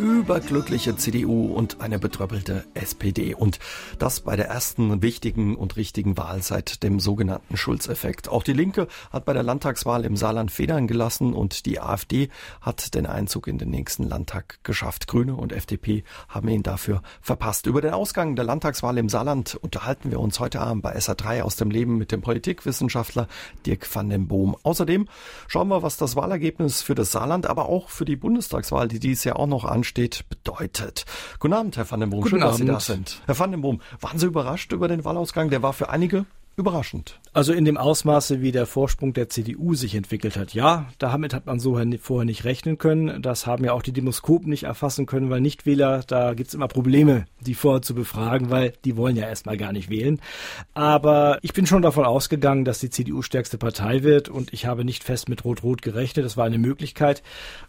überglückliche CDU und eine betröppelte SPD. Und das bei der ersten wichtigen und richtigen Wahl seit dem sogenannten Schulz-Effekt. Auch die Linke hat bei der Landtagswahl im Saarland Federn gelassen und die AfD hat den Einzug in den nächsten Landtag geschafft. Grüne und FDP haben ihn dafür verpasst. Über den Ausgang der Landtagswahl im Saarland unterhalten wir uns heute Abend bei SA3 aus dem Leben mit dem Politikwissenschaftler Dirk van den Boom. Außerdem schauen wir, was das Wahlergebnis für das Saarland, aber auch für die Bundestagswahl, die dies Jahr auch noch ansteht, bedeutet. Guten Abend, Herr van den Boom. Guten Schön, dass Abend. Sie da sind. Herr van den Boom, waren Sie überrascht über den Wahlausgang? Der war für einige überraschend. Also in dem Ausmaße, wie der Vorsprung der CDU sich entwickelt hat. Ja, damit hat man so vorher nicht rechnen können. Das haben ja auch die Demoskopen nicht erfassen können, weil Nichtwähler, da gibt's immer Probleme, die vorher zu befragen, weil die wollen ja erstmal gar nicht wählen. Aber ich bin schon davon ausgegangen, dass die CDU stärkste Partei wird und ich habe nicht fest mit Rot-Rot gerechnet. Das war eine Möglichkeit.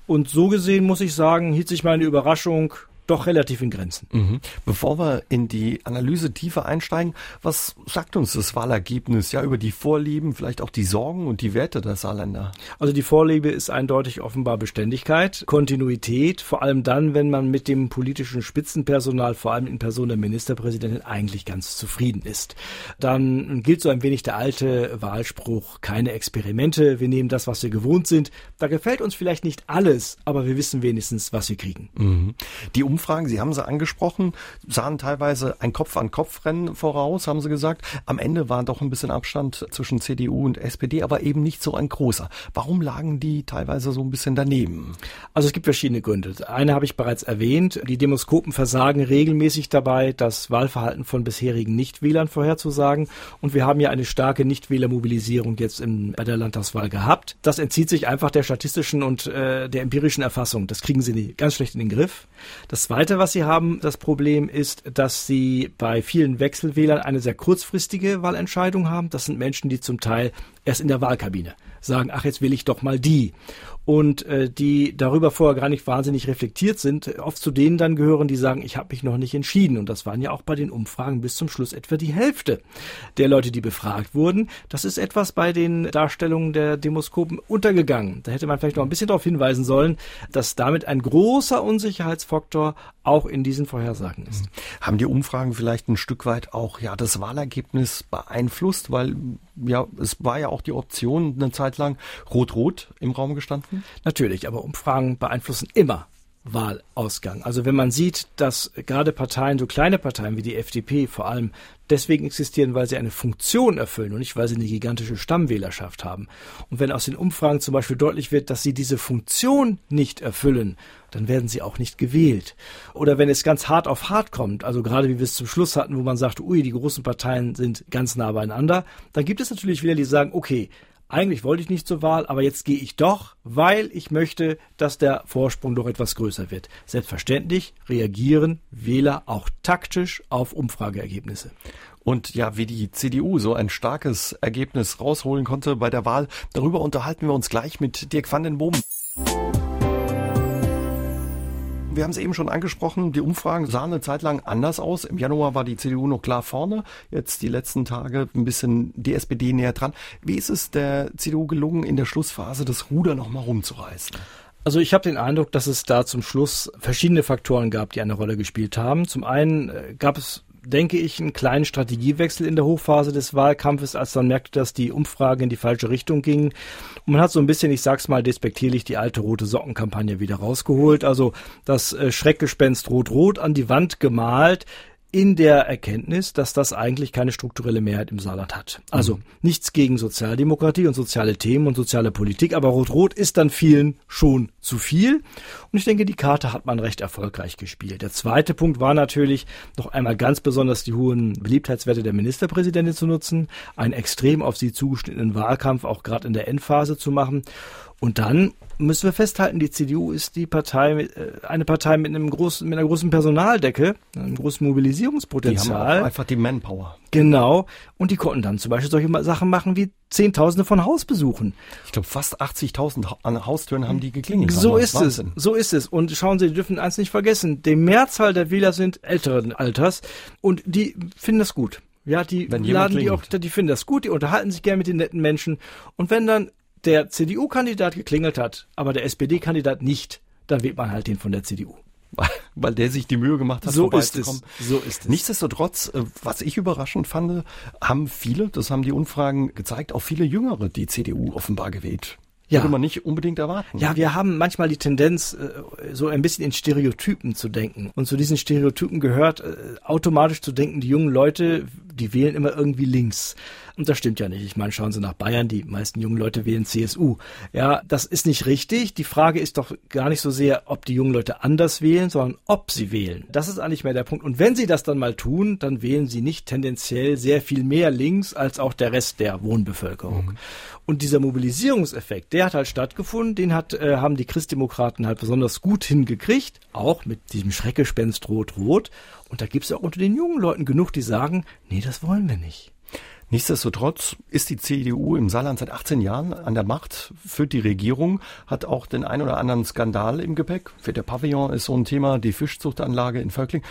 Und so gesehen muss ich sagen, hielt sich meine Überraschung doch relativ in Grenzen. Mhm. Bevor wir in die Analyse tiefer einsteigen, was sagt uns das Wahlergebnis ja über die Vorlieben, vielleicht auch die Sorgen und die Werte der Saarländer? Also die Vorliebe ist eindeutig offenbar Beständigkeit, Kontinuität, vor allem dann, wenn man mit dem politischen Spitzenpersonal, vor allem in Person der Ministerpräsidentin, eigentlich ganz zufrieden ist. Dann gilt so ein wenig der alte Wahlspruch, keine Experimente, wir nehmen das, was wir gewohnt sind. Da gefällt uns vielleicht nicht alles, aber wir wissen wenigstens, was wir kriegen. Mhm. Die Umfragen, Sie haben sie angesprochen, sahen teilweise ein Kopf-an-Kopf-Rennen voraus, haben Sie gesagt. Am Ende war doch ein bisschen Abstand zwischen CDU und SPD, aber eben nicht so ein großer. Warum lagen die teilweise so ein bisschen daneben? Also es gibt verschiedene Gründe. Eine habe ich bereits erwähnt. Die Demoskopen versagen regelmäßig dabei, das Wahlverhalten von bisherigen Nichtwählern vorherzusagen. Und wir haben ja eine starke Nichtwählermobilisierung jetzt in, bei der Landtagswahl gehabt. Das entzieht sich einfach der statistischen und äh, der empirischen Erfassung. Das kriegen sie ganz schlecht in den Griff. Das Zweite, was sie haben, das Problem ist, dass sie bei vielen Wechselwählern eine sehr kurzfristige Wahlentscheidung haben. Das sind Menschen, die zum Teil erst in der Wahlkabine sagen, ach, jetzt will ich doch mal die. Und äh, die darüber vorher gar nicht wahnsinnig reflektiert sind, oft zu denen dann gehören, die sagen, ich habe mich noch nicht entschieden. Und das waren ja auch bei den Umfragen bis zum Schluss etwa die Hälfte der Leute, die befragt wurden. Das ist etwas bei den Darstellungen der Demoskopen untergegangen. Da hätte man vielleicht noch ein bisschen darauf hinweisen sollen, dass damit ein großer Unsicherheitsfaktor auch in diesen Vorhersagen ist. Haben die Umfragen vielleicht ein Stück weit auch ja das Wahlergebnis beeinflusst, weil ja es war ja auch die Option eine Zeit lang rot-rot im Raum gestanden? Natürlich, aber Umfragen beeinflussen immer Wahlausgang. Also wenn man sieht, dass gerade Parteien, so kleine Parteien wie die FDP vor allem deswegen existieren, weil sie eine Funktion erfüllen und nicht, weil sie eine gigantische Stammwählerschaft haben. Und wenn aus den Umfragen zum Beispiel deutlich wird, dass sie diese Funktion nicht erfüllen, dann werden sie auch nicht gewählt. Oder wenn es ganz hart auf hart kommt, also gerade wie wir es zum Schluss hatten, wo man sagt, ui, die großen Parteien sind ganz nah beieinander, dann gibt es natürlich wieder die, sagen, okay, eigentlich wollte ich nicht zur Wahl, aber jetzt gehe ich doch, weil ich möchte, dass der Vorsprung doch etwas größer wird. Selbstverständlich reagieren Wähler auch taktisch auf Umfrageergebnisse. Und ja, wie die CDU so ein starkes Ergebnis rausholen konnte bei der Wahl, darüber unterhalten wir uns gleich mit Dirk van den Boom. Wir haben es eben schon angesprochen, die Umfragen sahen eine Zeit lang anders aus. Im Januar war die CDU noch klar vorne, jetzt die letzten Tage ein bisschen die SPD näher dran. Wie ist es der CDU gelungen, in der Schlussphase das Ruder nochmal rumzureißen? Also ich habe den Eindruck, dass es da zum Schluss verschiedene Faktoren gab, die eine Rolle gespielt haben. Zum einen äh, gab es denke ich, einen kleinen Strategiewechsel in der Hochphase des Wahlkampfes, als man merkte, dass die Umfragen in die falsche Richtung gingen. Und man hat so ein bisschen, ich sag's mal despektierlich, die alte rote Sockenkampagne wieder rausgeholt. Also das äh, Schreckgespenst Rot-Rot an die Wand gemalt in der Erkenntnis, dass das eigentlich keine strukturelle Mehrheit im Saarland hat. Also mhm. nichts gegen Sozialdemokratie und soziale Themen und soziale Politik, aber Rot-Rot ist dann vielen schon zu viel. Und ich denke, die Karte hat man recht erfolgreich gespielt. Der zweite Punkt war natürlich noch einmal ganz besonders die hohen Beliebtheitswerte der Ministerpräsidentin zu nutzen, einen extrem auf sie zugeschnittenen Wahlkampf auch gerade in der Endphase zu machen. Und dann müssen wir festhalten, die CDU ist die Partei, äh, eine Partei mit einem großen, mit einer großen Personaldecke, einem großen Mobilisierungspotenzial. Die haben einfach die Manpower. Genau. Und die konnten dann zum Beispiel solche Sachen machen wie Zehntausende von Hausbesuchen. Ich glaube, fast 80.000 an Haustüren haben die geklingelt. So ist Wahnsinn. es. So ist es. Und schauen Sie, Sie dürfen eins nicht vergessen. Die Mehrzahl der Wähler sind älteren Alters und die finden das gut. Ja, die laden die auch, die finden das gut, die unterhalten sich gerne mit den netten Menschen. Und wenn dann der CDU-Kandidat geklingelt hat, aber der SPD-Kandidat nicht, dann wählt man halt den von der CDU. Weil der sich die Mühe gemacht hat, so ist es. So ist es. Nichtsdestotrotz, äh, was ich überraschend fand, haben viele, das haben die Umfragen gezeigt, auch viele Jüngere die CDU offenbar gewählt ja. würde man nicht unbedingt erwarten. Ja, wir haben manchmal die Tendenz, äh, so ein bisschen in Stereotypen zu denken. Und zu diesen Stereotypen gehört äh, automatisch zu denken, die jungen Leute, die wählen immer irgendwie links. Und das stimmt ja nicht. Ich meine, schauen Sie nach Bayern, die meisten jungen Leute wählen CSU. Ja, das ist nicht richtig. Die Frage ist doch gar nicht so sehr, ob die jungen Leute anders wählen, sondern ob sie wählen. Das ist eigentlich mehr der Punkt. Und wenn sie das dann mal tun, dann wählen sie nicht tendenziell sehr viel mehr links als auch der Rest der Wohnbevölkerung. Mhm. Und dieser Mobilisierungseffekt, der hat halt stattgefunden, den hat, äh, haben die Christdemokraten halt besonders gut hingekriegt, auch mit diesem Schreckgespenst Rot-Rot. Und da gibt es auch unter den jungen Leuten genug, die sagen, nee, das wollen wir nicht. Nichtsdestotrotz ist die CDU im Saarland seit 18 Jahren an der Macht, führt die Regierung, hat auch den ein oder anderen Skandal im Gepäck. Für der Pavillon ist so ein Thema, die Fischzuchtanlage in Völkling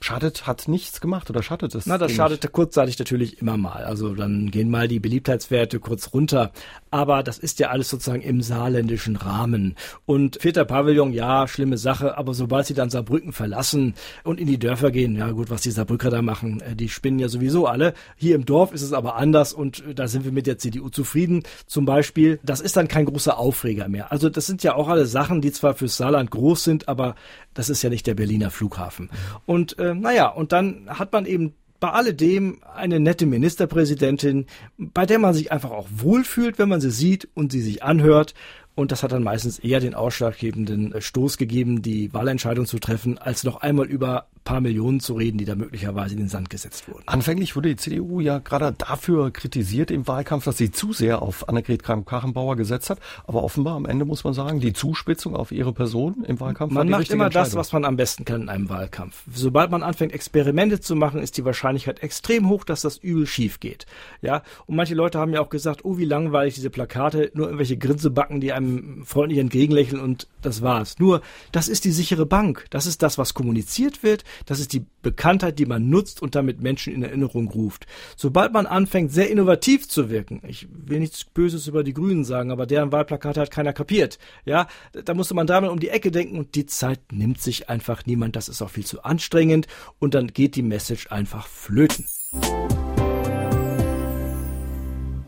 schadet, hat nichts gemacht oder schadet es? Na, das schadete kurzzeitig natürlich immer mal. Also dann gehen mal die Beliebtheitswerte kurz runter. Aber das ist ja alles sozusagen im saarländischen Rahmen. Und vierter Pavillon, ja, schlimme Sache. Aber sobald sie dann Saarbrücken verlassen und in die Dörfer gehen, ja gut, was die Saarbrücker da machen, äh, die spinnen ja sowieso alle. Hier im Dorf ist es aber anders und äh, da sind wir mit der CDU zufrieden. Zum Beispiel, das ist dann kein großer Aufreger mehr. Also das sind ja auch alle Sachen, die zwar fürs Saarland groß sind, aber das ist ja nicht der Berliner Flughafen. Und äh, naja, und dann hat man eben bei alledem eine nette Ministerpräsidentin, bei der man sich einfach auch wohlfühlt, wenn man sie sieht und sie sich anhört. Und das hat dann meistens eher den ausschlaggebenden Stoß gegeben, die Wahlentscheidung zu treffen, als noch einmal über paar Millionen zu reden, die da möglicherweise in den Sand gesetzt wurden. Anfänglich wurde die CDU ja gerade dafür kritisiert im Wahlkampf, dass sie zu sehr auf Annegret Kramp-Karrenbauer gesetzt hat. Aber offenbar am Ende muss man sagen, die Zuspitzung auf ihre Person im Wahlkampf Man macht immer das, was man am besten kann in einem Wahlkampf. Sobald man anfängt, Experimente zu machen, ist die Wahrscheinlichkeit extrem hoch, dass das übel schief geht. Ja, und manche Leute haben ja auch gesagt, oh, wie langweilig diese Plakate, nur irgendwelche Grinsebacken, die einem freundlich entgegenlächeln und das war's. Nur, das ist die sichere Bank. Das ist das, was kommuniziert wird. Das ist die Bekanntheit, die man nutzt und damit Menschen in Erinnerung ruft. Sobald man anfängt, sehr innovativ zu wirken, ich will nichts Böses über die Grünen sagen, aber deren Wahlplakate hat keiner kapiert. Ja, da musste man dreimal um die Ecke denken und die Zeit nimmt sich einfach niemand. Das ist auch viel zu anstrengend und dann geht die Message einfach flöten.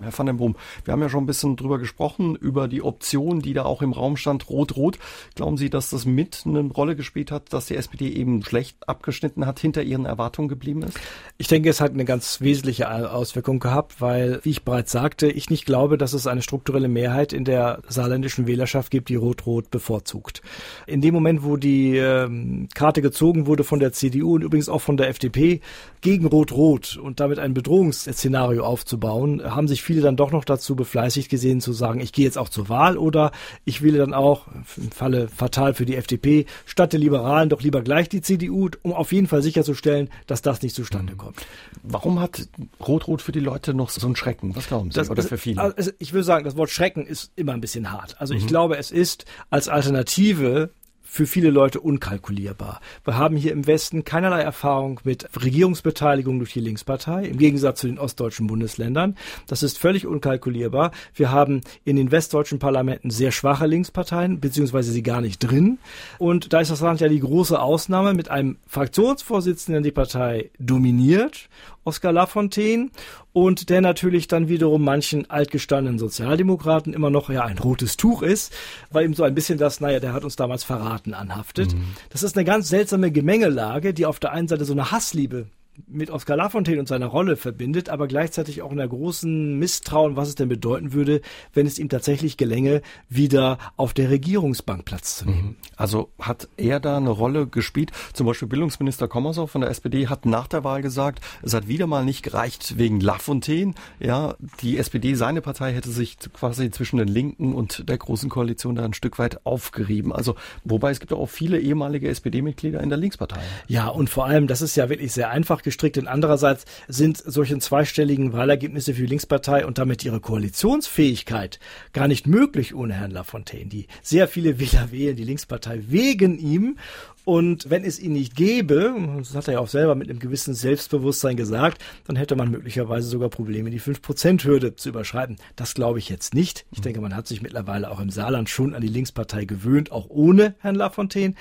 Herr van den Brum, wir haben ja schon ein bisschen drüber gesprochen, über die Option, die da auch im Raum stand, Rot-Rot. Glauben Sie, dass das mit eine Rolle gespielt hat, dass die SPD eben schlecht abgeschnitten hat, hinter ihren Erwartungen geblieben ist? Ich denke, es hat eine ganz wesentliche Auswirkung gehabt, weil, wie ich bereits sagte, ich nicht glaube, dass es eine strukturelle Mehrheit in der saarländischen Wählerschaft gibt, die Rot-Rot bevorzugt. In dem Moment, wo die ähm, Karte gezogen wurde von der CDU und übrigens auch von der FDP gegen Rot-Rot und damit ein Bedrohungsszenario aufzubauen, haben sich viele dann doch noch dazu befleißigt gesehen zu sagen, ich gehe jetzt auch zur Wahl oder ich wähle dann auch, im Falle fatal für die FDP, statt der Liberalen doch lieber gleich die CDU, um auf jeden Fall sicherzustellen, dass das nicht zustande mhm. kommt. Warum hat Rot-Rot für die Leute noch so einen Schrecken? Was glauben Sie? Das, oder für viele? Also ich würde sagen, das Wort Schrecken ist immer ein bisschen hart. Also mhm. ich glaube, es ist als Alternative für viele Leute unkalkulierbar. Wir haben hier im Westen keinerlei Erfahrung mit Regierungsbeteiligung durch die Linkspartei, im Gegensatz zu den ostdeutschen Bundesländern. Das ist völlig unkalkulierbar. Wir haben in den westdeutschen Parlamenten sehr schwache Linksparteien, beziehungsweise sie gar nicht drin. Und da ist das Land ja die große Ausnahme mit einem Fraktionsvorsitzenden, der die Partei dominiert Oskar Lafontaine und der natürlich dann wiederum manchen altgestandenen Sozialdemokraten immer noch ja ein rotes Tuch ist, weil ihm so ein bisschen das, naja, der hat uns damals verraten, anhaftet. Mhm. Das ist eine ganz seltsame Gemengelage, die auf der einen Seite so eine Hassliebe mit Oskar Lafontaine und seiner Rolle verbindet, aber gleichzeitig auch in der großen Misstrauen, was es denn bedeuten würde, wenn es ihm tatsächlich gelänge, wieder auf der Regierungsbank Platz zu nehmen. Mhm. Also hat er da eine Rolle gespielt? Zum Beispiel Bildungsminister Kommersau von der SPD hat nach der Wahl gesagt, es hat wieder mal nicht gereicht wegen Lafontaine. Ja, die SPD, seine Partei, hätte sich quasi zwischen den Linken und der Großen Koalition da ein Stück weit aufgerieben. Also, wobei es gibt auch viele ehemalige SPD-Mitglieder in der Linkspartei. Ja, und vor allem, das ist ja wirklich sehr einfach gestrickt. Und andererseits sind solche zweistelligen Wahlergebnisse für die Linkspartei und damit ihre Koalitionsfähigkeit gar nicht möglich ohne Herrn Lafontaine, die sehr viele Wähler wählen, die Linkspartei wegen ihm Und wenn es ihn nicht gäbe, das hat er ja auch selber mit einem gewissen Selbstbewusstsein gesagt, dann hätte man möglicherweise sogar Probleme, die 5%-Hürde zu überschreiten. Das glaube ich jetzt nicht. Ich denke, man hat sich mittlerweile auch im Saarland schon an die Linkspartei gewöhnt, auch ohne Herrn Lafontaine.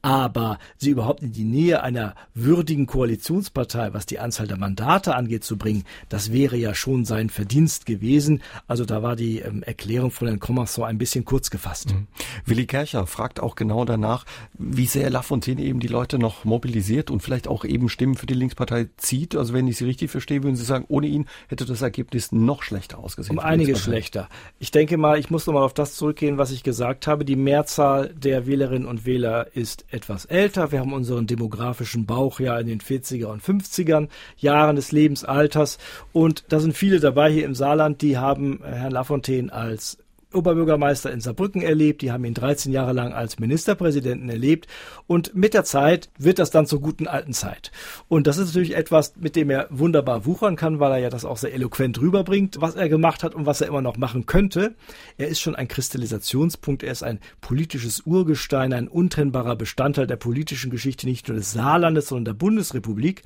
Aber sie überhaupt in die Nähe einer würdigen Koalitionspartei, was die Anzahl der Mandate angeht, zu bringen, das wäre ja schon sein Verdienst gewesen. Also da war die ähm, Erklärung von Herrn Commerson ein bisschen kurz gefasst. Mhm. Willi Kercher fragt auch genau danach, wie sehr Lafontaine eben die Leute noch mobilisiert und vielleicht auch eben Stimmen für die Linkspartei zieht. Also wenn ich Sie richtig verstehe, würden Sie sagen, ohne ihn hätte das Ergebnis noch schlechter ausgesehen. Um einiges schlechter. Ich denke mal, ich muss nochmal auf das zurückgehen, was ich gesagt habe. Die Mehrzahl der Wählerinnen und Wähler ist etwas älter. Wir haben unseren demografischen Bauch ja in den 40er und 50er Jahren des Lebensalters. Und da sind viele dabei hier im Saarland, die haben Herrn Lafontaine als Oberbürgermeister in Saarbrücken erlebt, die haben ihn 13 Jahre lang als Ministerpräsidenten erlebt und mit der Zeit wird das dann zur guten alten Zeit. Und das ist natürlich etwas, mit dem er wunderbar wuchern kann, weil er ja das auch sehr eloquent rüberbringt, was er gemacht hat und was er immer noch machen könnte. Er ist schon ein Kristallisationspunkt, er ist ein politisches Urgestein, ein untrennbarer Bestandteil der politischen Geschichte nicht nur des Saarlandes, sondern der Bundesrepublik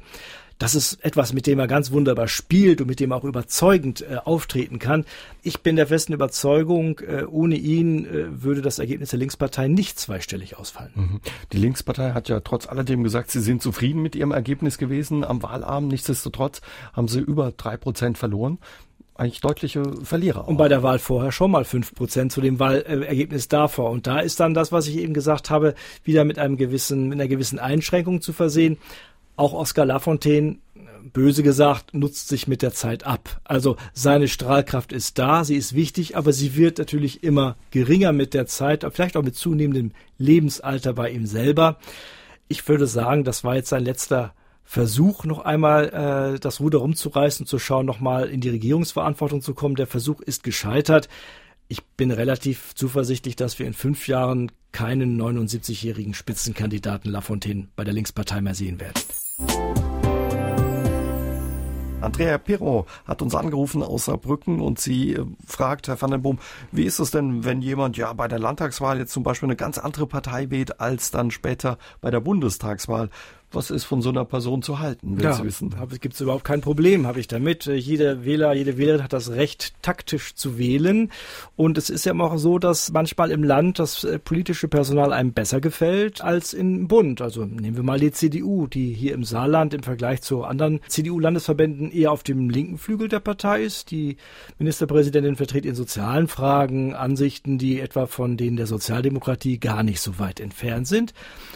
das ist etwas, mit dem er ganz wunderbar spielt und mit dem er auch überzeugend äh, auftreten kann. Ich bin der festen Überzeugung, äh, ohne ihn äh, würde das Ergebnis der Linkspartei nicht zweistellig ausfallen. Mhm. Die Linkspartei hat ja trotz alledem gesagt, sie sind zufrieden mit ihrem Ergebnis gewesen am Wahlabend. Nichtsdestotrotz haben sie über drei Prozent verloren eigentlich deutliche Verlierer. Auch. Und bei der Wahl vorher schon mal fünf Prozent zu dem Wahlergebnis davor. Und da ist dann das, was ich eben gesagt habe, wieder mit einem gewissen, mit einer gewissen Einschränkung zu versehen. Auch Oskar Lafontaine, böse gesagt, nutzt sich mit der Zeit ab. Also seine Strahlkraft ist da, sie ist wichtig, aber sie wird natürlich immer geringer mit der Zeit, vielleicht auch mit zunehmendem Lebensalter bei ihm selber. Ich würde sagen, das war jetzt sein letzter Versuch, noch einmal äh, das Ruder rumzureißen, zu schauen, nochmal in die Regierungsverantwortung zu kommen. Der Versuch ist gescheitert. Ich bin relativ zuversichtlich, dass wir in fünf Jahren keinen 79-jährigen Spitzenkandidaten Lafontaine bei der Linkspartei mehr sehen werden. Andrea Pirro hat uns angerufen aus Saarbrücken und sie äh, fragt, Herr van den Boom, wie ist es denn, wenn jemand ja bei der Landtagswahl jetzt zum Beispiel eine ganz andere Partei wählt als dann später bei der Bundestagswahl? Was ist von so einer Person zu halten, will ja, Sie wissen. Gibt es überhaupt kein Problem, habe ich damit. Äh, jeder Wähler, jede Wählerin hat das Recht, taktisch zu wählen. Und es ist ja auch so, dass manchmal im Land das äh, politische Personal einem besser gefällt als im Bund. Also nehmen wir mal die CDU, die hier im Saarland im Vergleich zu anderen CDU-Landesverbänden eher auf dem linken Flügel der Partei ist. Die Ministerpräsidentin vertritt in sozialen Fragen Ansichten, die etwa von denen der Sozialdemokratie gar nicht so weit entfernt sind.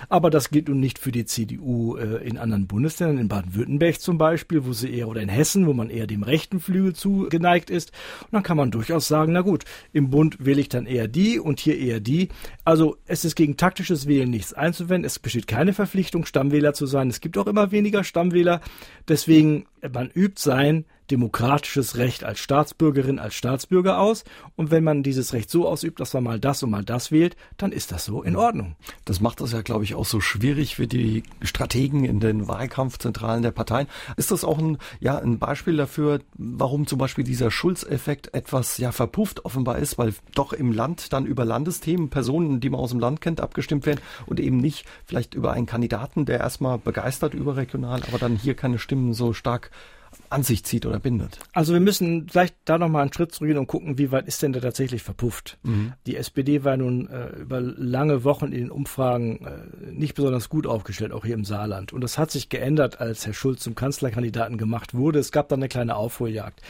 Aber das gilt nun nicht für die CDU äh, in anderen Bundesländern, in Baden-Württemberg zum Beispiel, wo sie eher, oder in Hessen, wo man eher dem rechten Flügel zugeneigt ist. Und dann kann man durchaus sagen, na gut, im Bund wähle ich dann eher die und hier eher die. Also es ist gegen taktisches Wählen nichts einzuwenden. Es besteht keine Verpflichtung, Stammwähler zu sein. Es gibt auch immer weniger Stammwähler. Deswegen, man übt sein demokratisches Recht als Staatsbürgerin, als Staatsbürger aus. Und wenn man dieses Recht so ausübt, dass man mal das und mal das wählt, dann ist das so in Ordnung. Das macht das ja, glaube ich, auch so schwierig für die Strategen in den Wahlkampfzentralen der Parteien. Ist das auch ein, ja, ein Beispiel dafür, warum zum Beispiel dieser Schulz-Effekt etwas ja verpufft offenbar ist, weil doch im Land dann über Landesthemen Personen, die man aus dem Land kennt, abgestimmt werden und eben nicht vielleicht über einen Kandidaten, der erstmal begeistert überregional, aber dann hier keine Stimmen so stark an sich zieht oder bindet. Also wir müssen vielleicht da nochmal einen Schritt zurückgehen und gucken, wie weit ist denn der tatsächlich verpufft. Mhm. Die SPD war nun äh, über lange Wochen in den Umfragen äh, nicht besonders gut aufgestellt, auch hier im Saarland. Und das hat sich geändert, als Herr Schulz zum Kanzlerkandidaten gemacht wurde. Es gab dann eine kleine Aufholjagd.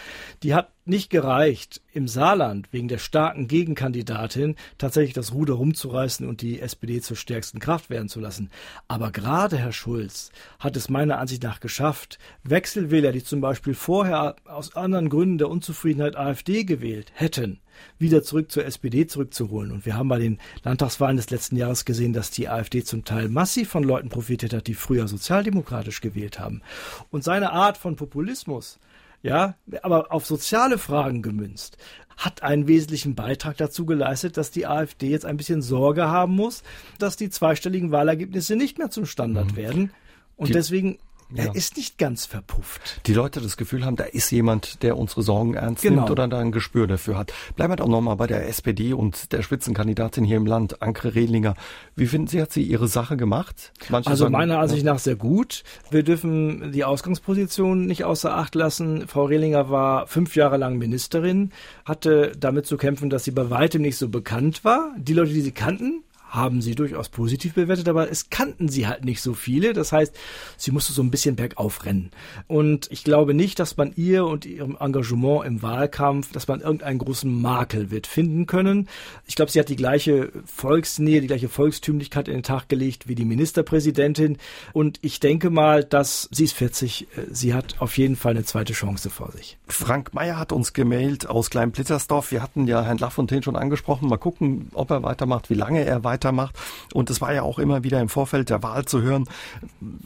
Die hat nicht gereicht, im Saarland wegen der starken Gegenkandidatin tatsächlich das Ruder rumzureißen und die SPD zur stärksten Kraft werden zu lassen. Aber gerade Herr Schulz hat es meiner Ansicht nach geschafft, Wechselwähler, die zum Beispiel vorher aus anderen Gründen der Unzufriedenheit AfD gewählt hätten, wieder zurück zur SPD zurückzuholen. Und wir haben bei den Landtagswahlen des letzten Jahres gesehen, dass die AfD zum Teil massiv von Leuten profitiert hat, die früher sozialdemokratisch gewählt haben. Und seine Art von Populismus, ja, aber auf soziale Fragen gemünzt, hat einen wesentlichen Beitrag dazu geleistet, dass die AfD jetzt ein bisschen Sorge haben muss, dass die zweistelligen Wahlergebnisse nicht mehr zum Standard mhm. werden. Und die, deswegen Er ja. ist nicht ganz verpufft. Die Leute das Gefühl haben, da ist jemand, der unsere Sorgen ernst genau. nimmt oder da ein Gespür dafür hat. Bleiben wir doch nochmal bei der SPD und der Spitzenkandidatin hier im Land, Ankre Rehlinger. Wie finden Sie, hat sie ihre Sache gemacht? Manche also sagen, meiner Ansicht nach sehr gut. Wir dürfen die Ausgangsposition nicht außer Acht lassen. Frau Rehlinger war fünf Jahre lang Ministerin, hatte damit zu kämpfen, dass sie bei weitem nicht so bekannt war. Die Leute, die sie kannten, haben sie durchaus positiv bewertet, aber es kannten sie halt nicht so viele. Das heißt, sie musste so ein bisschen bergauf rennen. Und ich glaube nicht, dass man ihr und ihrem Engagement im Wahlkampf, dass man irgendeinen großen Makel wird finden können. Ich glaube, sie hat die gleiche Volksnähe, die gleiche Volkstümlichkeit in den Tag gelegt wie die Ministerpräsidentin. Und ich denke mal, dass sie ist 40, sie hat auf jeden Fall eine zweite Chance vor sich. Frank Meyer hat uns gemailt aus Kleinblittersdorf. Wir hatten ja Herrn Lafontaine schon angesprochen. Mal gucken, ob er weitermacht, wie lange er weitermacht weitermacht. Und es war ja auch immer wieder im Vorfeld der Wahl zu hören,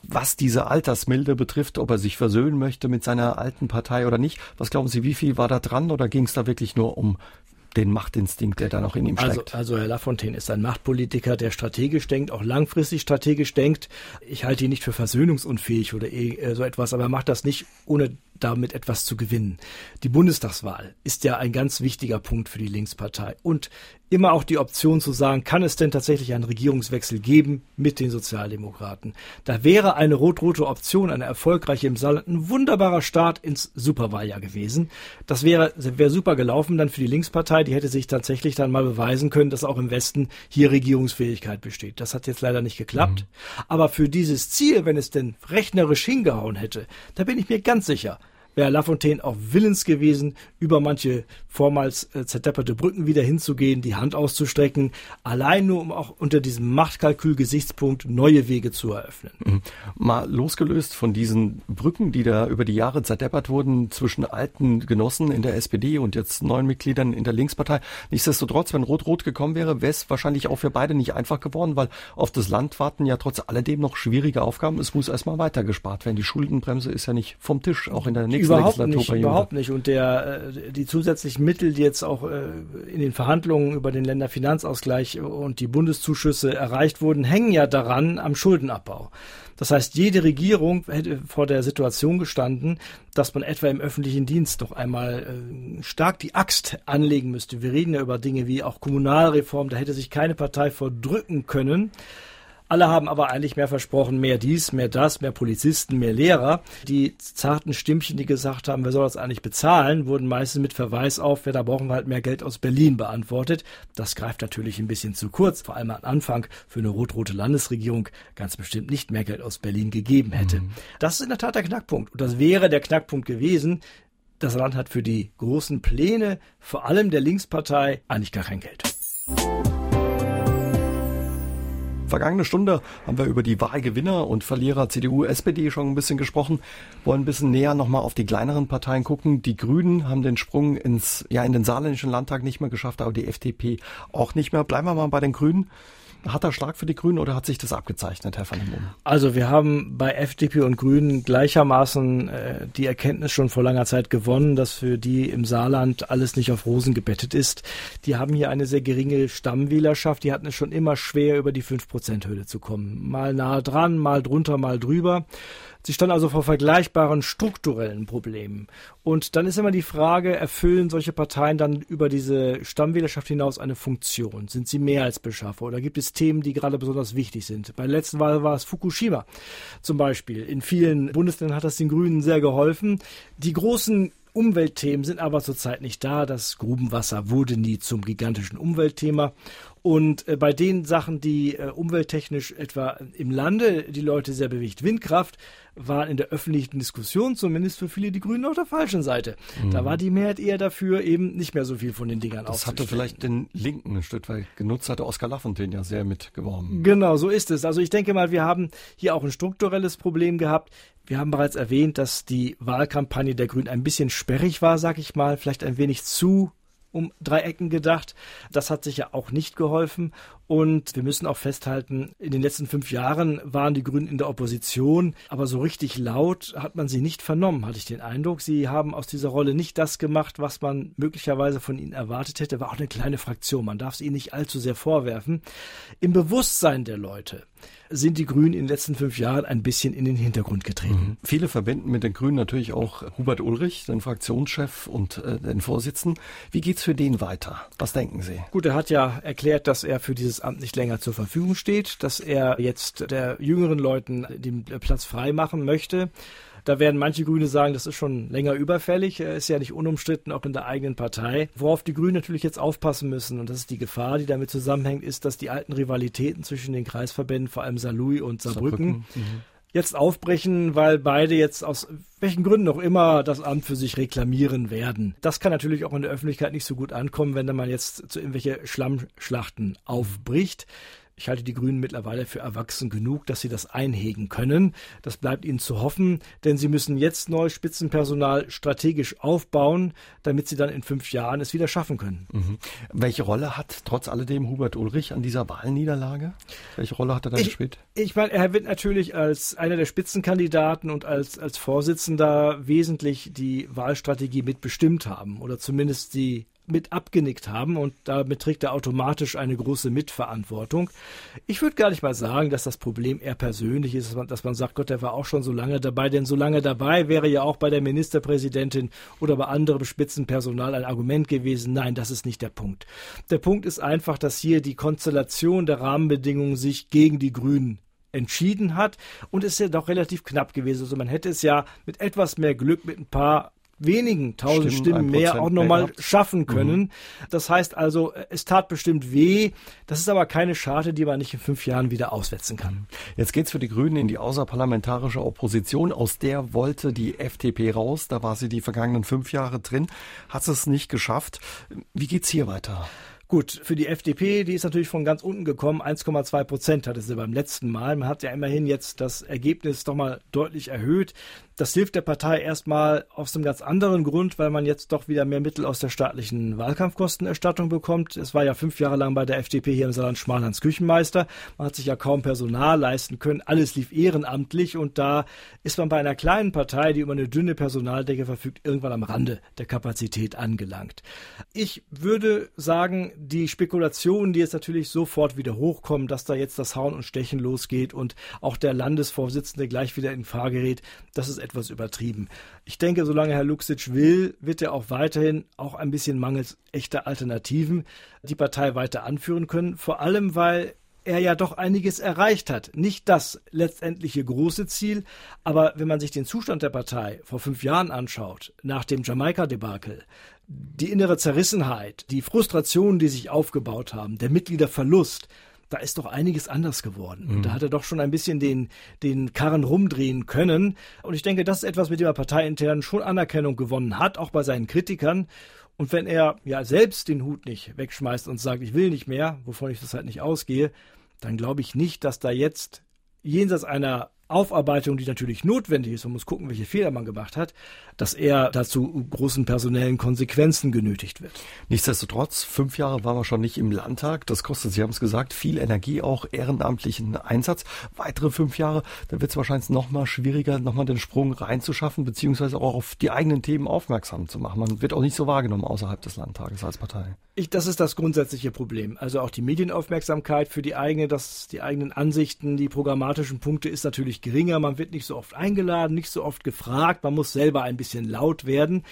was diese Altersmilde betrifft, ob er sich versöhnen möchte mit seiner alten Partei oder nicht. Was glauben Sie, wie viel war da dran oder ging es da wirklich nur um den Machtinstinkt, der da noch in ihm also, steckt. Also, also Herr Lafontaine ist ein Machtpolitiker, der strategisch denkt, auch langfristig strategisch denkt. Ich halte ihn nicht für versöhnungsunfähig oder eh, so etwas, aber er macht das nicht, ohne damit etwas zu gewinnen. Die Bundestagswahl ist ja ein ganz wichtiger Punkt für die Linkspartei. Und immer auch die Option zu sagen, kann es denn tatsächlich einen Regierungswechsel geben mit den Sozialdemokraten? Da wäre eine rot-rote Option, eine erfolgreiche im Saarland, ein wunderbarer Start ins Superwahljahr gewesen. Das wäre, wäre super gelaufen dann für die Linkspartei. Die hätte sich tatsächlich dann mal beweisen können, dass auch im Westen hier Regierungsfähigkeit besteht. Das hat jetzt leider nicht geklappt. Mhm. Aber für dieses Ziel, wenn es denn rechnerisch hingehauen hätte, da bin ich mir ganz sicher, wäre Lafontaine auch willens gewesen, über manche vormals äh, zerdepperte Brücken wieder hinzugehen, die Hand auszustrecken, allein nur um auch unter diesem Machtkalkül-Gesichtspunkt neue Wege zu eröffnen. Mhm. Mal losgelöst von diesen Brücken, die da über die Jahre zerdeppert wurden zwischen alten Genossen in der SPD und jetzt neuen Mitgliedern in der Linkspartei. Nichtsdestotrotz, wenn Rot-Rot gekommen wäre, wäre es wahrscheinlich auch für beide nicht einfach geworden, weil auf das Land warten ja trotz alledem noch schwierige Aufgaben. Es muss erstmal weiter gespart werden. Die Schuldenbremse ist ja nicht vom Tisch, auch in der nächsten überhaupt nicht, überhaupt nicht. Und der, äh, die zusätzlichen Mittel, die jetzt auch äh, in den Verhandlungen über den Länderfinanzausgleich und die Bundeszuschüsse erreicht wurden, hängen ja daran am Schuldenabbau. Das heißt, jede Regierung hätte vor der Situation gestanden, dass man etwa im öffentlichen Dienst noch einmal äh, stark die Axt anlegen müsste. Wir reden ja über Dinge wie auch Kommunalreform, da hätte sich keine Partei vordrücken können. Alle haben aber eigentlich mehr versprochen, mehr dies, mehr das, mehr Polizisten, mehr Lehrer. Die zarten Stimmchen, die gesagt haben, wer soll das eigentlich bezahlen, wurden meistens mit Verweis auf, wer da brauchen wir halt mehr Geld aus Berlin beantwortet. Das greift natürlich ein bisschen zu kurz, vor allem am Anfang für eine rot-rote Landesregierung ganz bestimmt nicht mehr Geld aus Berlin gegeben hätte. Mhm. Das ist in der Tat der Knackpunkt. Und das wäre der Knackpunkt gewesen. Das Land hat für die großen Pläne, vor allem der Linkspartei, eigentlich gar kein Geld. Vergangene Stunde haben wir über die Wahlgewinner und Verlierer CDU, SPD schon ein bisschen gesprochen. Wollen ein bisschen näher nochmal auf die kleineren Parteien gucken. Die Grünen haben den Sprung ins, ja, in den saarländischen Landtag nicht mehr geschafft, aber die FDP auch nicht mehr. Bleiben wir mal bei den Grünen harter Schlag für die Grünen oder hat sich das abgezeichnet, Herr van der Moon? Also wir haben bei FDP und Grünen gleichermaßen äh, die Erkenntnis schon vor langer Zeit gewonnen, dass für die im Saarland alles nicht auf Rosen gebettet ist. Die haben hier eine sehr geringe Stammwählerschaft. Die hatten es schon immer schwer, über die 5%-Hürde zu kommen. Mal nahe dran, mal drunter, mal drüber. Sie stand also vor vergleichbaren strukturellen Problemen. Und dann ist immer die Frage, erfüllen solche Parteien dann über diese Stammwählerschaft hinaus eine Funktion? Sind sie Mehrheitsbeschaffer oder gibt es Themen, die gerade besonders wichtig sind? Bei der letzten Wahl war es Fukushima zum Beispiel. In vielen Bundesländern hat das den Grünen sehr geholfen. Die großen Umweltthemen sind aber zurzeit nicht da. Das Grubenwasser wurde nie zum gigantischen Umweltthema. Und äh, bei den Sachen, die äh, umwelttechnisch etwa im Lande die Leute sehr bewegt, Windkraft, waren in der öffentlichen Diskussion zumindest für viele die Grünen auf der falschen Seite. Mhm. Da war die Mehrheit eher dafür, eben nicht mehr so viel von den Dingern Das hatte vielleicht den Linken ein Stück weit genutzt, hatte Oskar Lafontaine ja sehr mitgeworben. Genau, so ist es. Also ich denke mal, wir haben hier auch ein strukturelles Problem gehabt. Wir haben bereits erwähnt, dass die Wahlkampagne der Grünen ein bisschen sperrig war, sag ich mal, vielleicht ein wenig zu um drei Ecken gedacht. Das hat sich ja auch nicht geholfen. Und wir müssen auch festhalten, in den letzten fünf Jahren waren die Grünen in der Opposition, aber so richtig laut hat man sie nicht vernommen, hatte ich den Eindruck. Sie haben aus dieser Rolle nicht das gemacht, was man möglicherweise von ihnen erwartet hätte. War auch eine kleine Fraktion. Man darf es ihnen nicht allzu sehr vorwerfen. Im Bewusstsein der Leute sind die Grünen in den letzten fünf Jahren ein bisschen in den Hintergrund getreten. Mhm. Viele verbinden mit den Grünen natürlich auch Hubert Ulrich, den Fraktionschef und äh, den Vorsitzenden. Wie geht's für den weiter? Was denken Sie? Gut, er hat ja erklärt, dass er für dieses Amt nicht länger zur Verfügung steht, dass er jetzt der jüngeren Leuten den Platz frei machen möchte. Da werden manche Grüne sagen, das ist schon länger überfällig. Er ist ja nicht unumstritten, auch in der eigenen Partei. Worauf die Grünen natürlich jetzt aufpassen müssen, und das ist die Gefahr, die damit zusammenhängt, ist, dass die alten Rivalitäten zwischen den Kreisverbänden, vor allem Saarlouis und Saarbrücken, Saarbrücken. Mhm. jetzt aufbrechen, weil beide jetzt aus welchen Gründen auch immer das Amt für sich reklamieren werden. Das kann natürlich auch in der Öffentlichkeit nicht so gut ankommen, wenn man jetzt zu irgendwelche Schlammschlachten aufbricht. Ich halte die Grünen mittlerweile für erwachsen genug, dass sie das einhegen können. Das bleibt ihnen zu hoffen, denn sie müssen jetzt neues Spitzenpersonal strategisch aufbauen, damit sie dann in fünf Jahren es wieder schaffen können. Mhm. Welche Rolle hat trotz alledem Hubert Ulrich an dieser Wahlniederlage? Welche Rolle hat er da ich, gespielt? Ich meine, er wird natürlich als einer der Spitzenkandidaten und als, als Vorsitzender wesentlich die Wahlstrategie mitbestimmt haben oder zumindest die mit abgenickt haben und damit trägt er automatisch eine große Mitverantwortung. Ich würde gar nicht mal sagen, dass das Problem eher persönlich ist, dass man, dass man sagt, Gott, der war auch schon so lange dabei, denn so lange dabei wäre ja auch bei der Ministerpräsidentin oder bei anderem Spitzenpersonal ein Argument gewesen. Nein, das ist nicht der Punkt. Der Punkt ist einfach, dass hier die Konstellation der Rahmenbedingungen sich gegen die Grünen entschieden hat und ist ja doch relativ knapp gewesen. Also man hätte es ja mit etwas mehr Glück, mit ein paar wenigen tausend Stimmen, Stimmen mehr auch nochmal schaffen können. Mhm. Das heißt also, es tat bestimmt weh. Das ist aber keine Scharte, die man nicht in fünf Jahren wieder auswetzen kann. Jetzt geht's für die Grünen in die außerparlamentarische Opposition. Aus der wollte die FDP raus. Da war sie die vergangenen fünf Jahre drin. Hat es nicht geschafft. Wie geht's hier weiter? Gut, für die FDP, die ist natürlich von ganz unten gekommen. 1,2 Prozent hatte sie beim letzten Mal. Man hat ja immerhin jetzt das Ergebnis doch mal deutlich erhöht. Das hilft der Partei erstmal aus einem ganz anderen Grund, weil man jetzt doch wieder mehr Mittel aus der staatlichen Wahlkampfkostenerstattung bekommt. Es war ja fünf Jahre lang bei der FDP hier im Saarland Schmallands Küchenmeister. Man hat sich ja kaum Personal leisten können. Alles lief ehrenamtlich und da ist man bei einer kleinen Partei, die über eine dünne Personaldecke verfügt, irgendwann am Rande der Kapazität angelangt. Ich würde sagen, die Spekulationen, die jetzt natürlich sofort wieder hochkommen, dass da jetzt das Hauen und Stechen losgeht und auch der Landesvorsitzende gleich wieder in Gefahr gerät, das ist etwas übertrieben. Ich denke, solange Herr Luxic will, wird er auch weiterhin, auch ein bisschen mangels echter Alternativen, die Partei weiter anführen können. Vor allem, weil er ja doch einiges erreicht hat. Nicht das letztendliche große Ziel, aber wenn man sich den Zustand der Partei vor fünf Jahren anschaut, nach dem Jamaika-Debakel, die innere Zerrissenheit, die Frustration, die sich aufgebaut haben, der Mitgliederverlust, da ist doch einiges anders geworden. Mhm. Da hat er doch schon ein bisschen den, den Karren rumdrehen können. Und ich denke, das ist etwas, mit dem er parteiintern schon Anerkennung gewonnen hat, auch bei seinen Kritikern. Und wenn er ja selbst den Hut nicht wegschmeißt und sagt, ich will nicht mehr, wovon ich das halt nicht ausgehe, dann glaube ich nicht, dass da jetzt jenseits einer Aufarbeitung, die natürlich notwendig ist, man muss gucken, welche Fehler man gemacht hat, dass er dazu großen personellen Konsequenzen genötigt wird. Nichtsdestotrotz, fünf Jahre waren wir schon nicht im Landtag. Das kostet, Sie haben es gesagt, viel Energie, auch ehrenamtlichen Einsatz. Weitere fünf Jahre, da wird es wahrscheinlich noch mal schwieriger, noch mal den Sprung reinzuschaffen, beziehungsweise auch auf die eigenen Themen aufmerksam zu machen. Man wird auch nicht so wahrgenommen außerhalb des Landtages als Partei. Ich, das ist das grundsätzliche Problem. Also auch die Medienaufmerksamkeit für die eigene, das, die eigenen Ansichten, die programmatischen Punkte ist natürlich deutlich geringer, man wird nicht so oft eingeladen, nicht so oft gefragt, man muss selber ein bisschen laut werden.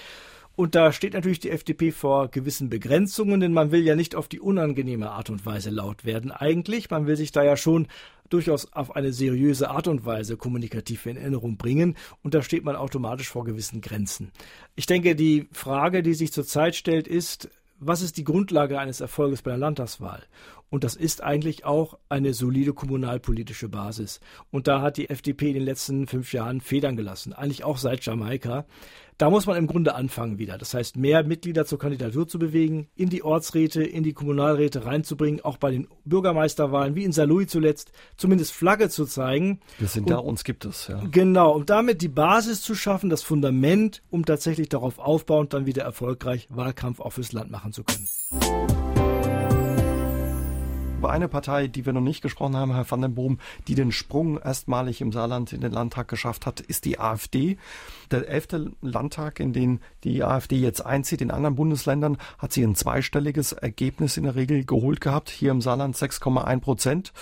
Und da steht natürlich die FDP vor gewissen Begrenzungen, denn man will ja nicht auf die unangenehme Art und Weise laut werden eigentlich. Man will sich da ja schon durchaus auf eine seriöse Art und Weise kommunikativ in Erinnerung bringen. Und da steht man automatisch vor gewissen Grenzen. Ich denke, die Frage, die sich zurzeit stellt, ist, was ist die Grundlage eines Erfolges bei der Landtagswahl? Und das ist eigentlich auch eine solide kommunalpolitische Basis. Und da hat die FDP in den letzten fünf Jahren Federn gelassen, eigentlich auch seit Jamaika. Da muss man im Grunde anfangen wieder. Das heißt, mehr Mitglieder zur Kandidatur zu bewegen, in die Ortsräte, in die Kommunalräte reinzubringen, auch bei den Bürgermeisterwahlen, wie in Saarlouis zuletzt, zumindest Flagge zu zeigen. Wir sind und, da, uns gibt es, ja. Genau, um damit die Basis zu schaffen, das Fundament, um tatsächlich darauf aufbauend dann wieder erfolgreich Wahlkampf auch fürs Land machen zu können. Über eine Partei, die wir noch nicht gesprochen haben, Herr van den Boom, die den Sprung erstmalig im Saarland in den Landtag geschafft hat, ist die AfD. Der elfte Landtag, in den die AfD jetzt einzieht, in anderen Bundesländern hat sie ein zweistelliges Ergebnis in der Regel geholt gehabt. Hier im Saarland 6,1 Prozent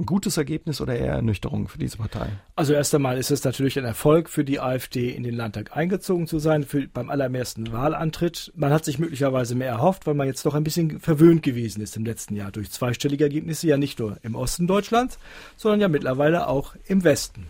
ein gutes Ergebnis oder eher Ernüchterung für diese Partei? Also erst einmal ist es natürlich ein Erfolg für die AfD, in den Landtag eingezogen zu sein, für, beim allerersten Wahlantritt. Man hat sich möglicherweise mehr erhofft, weil man jetzt doch ein bisschen verwöhnt gewesen ist im letzten Jahr durch zweistellige Ergebnisse, ja nicht nur im Osten Deutschlands, sondern ja mittlerweile auch im Westen.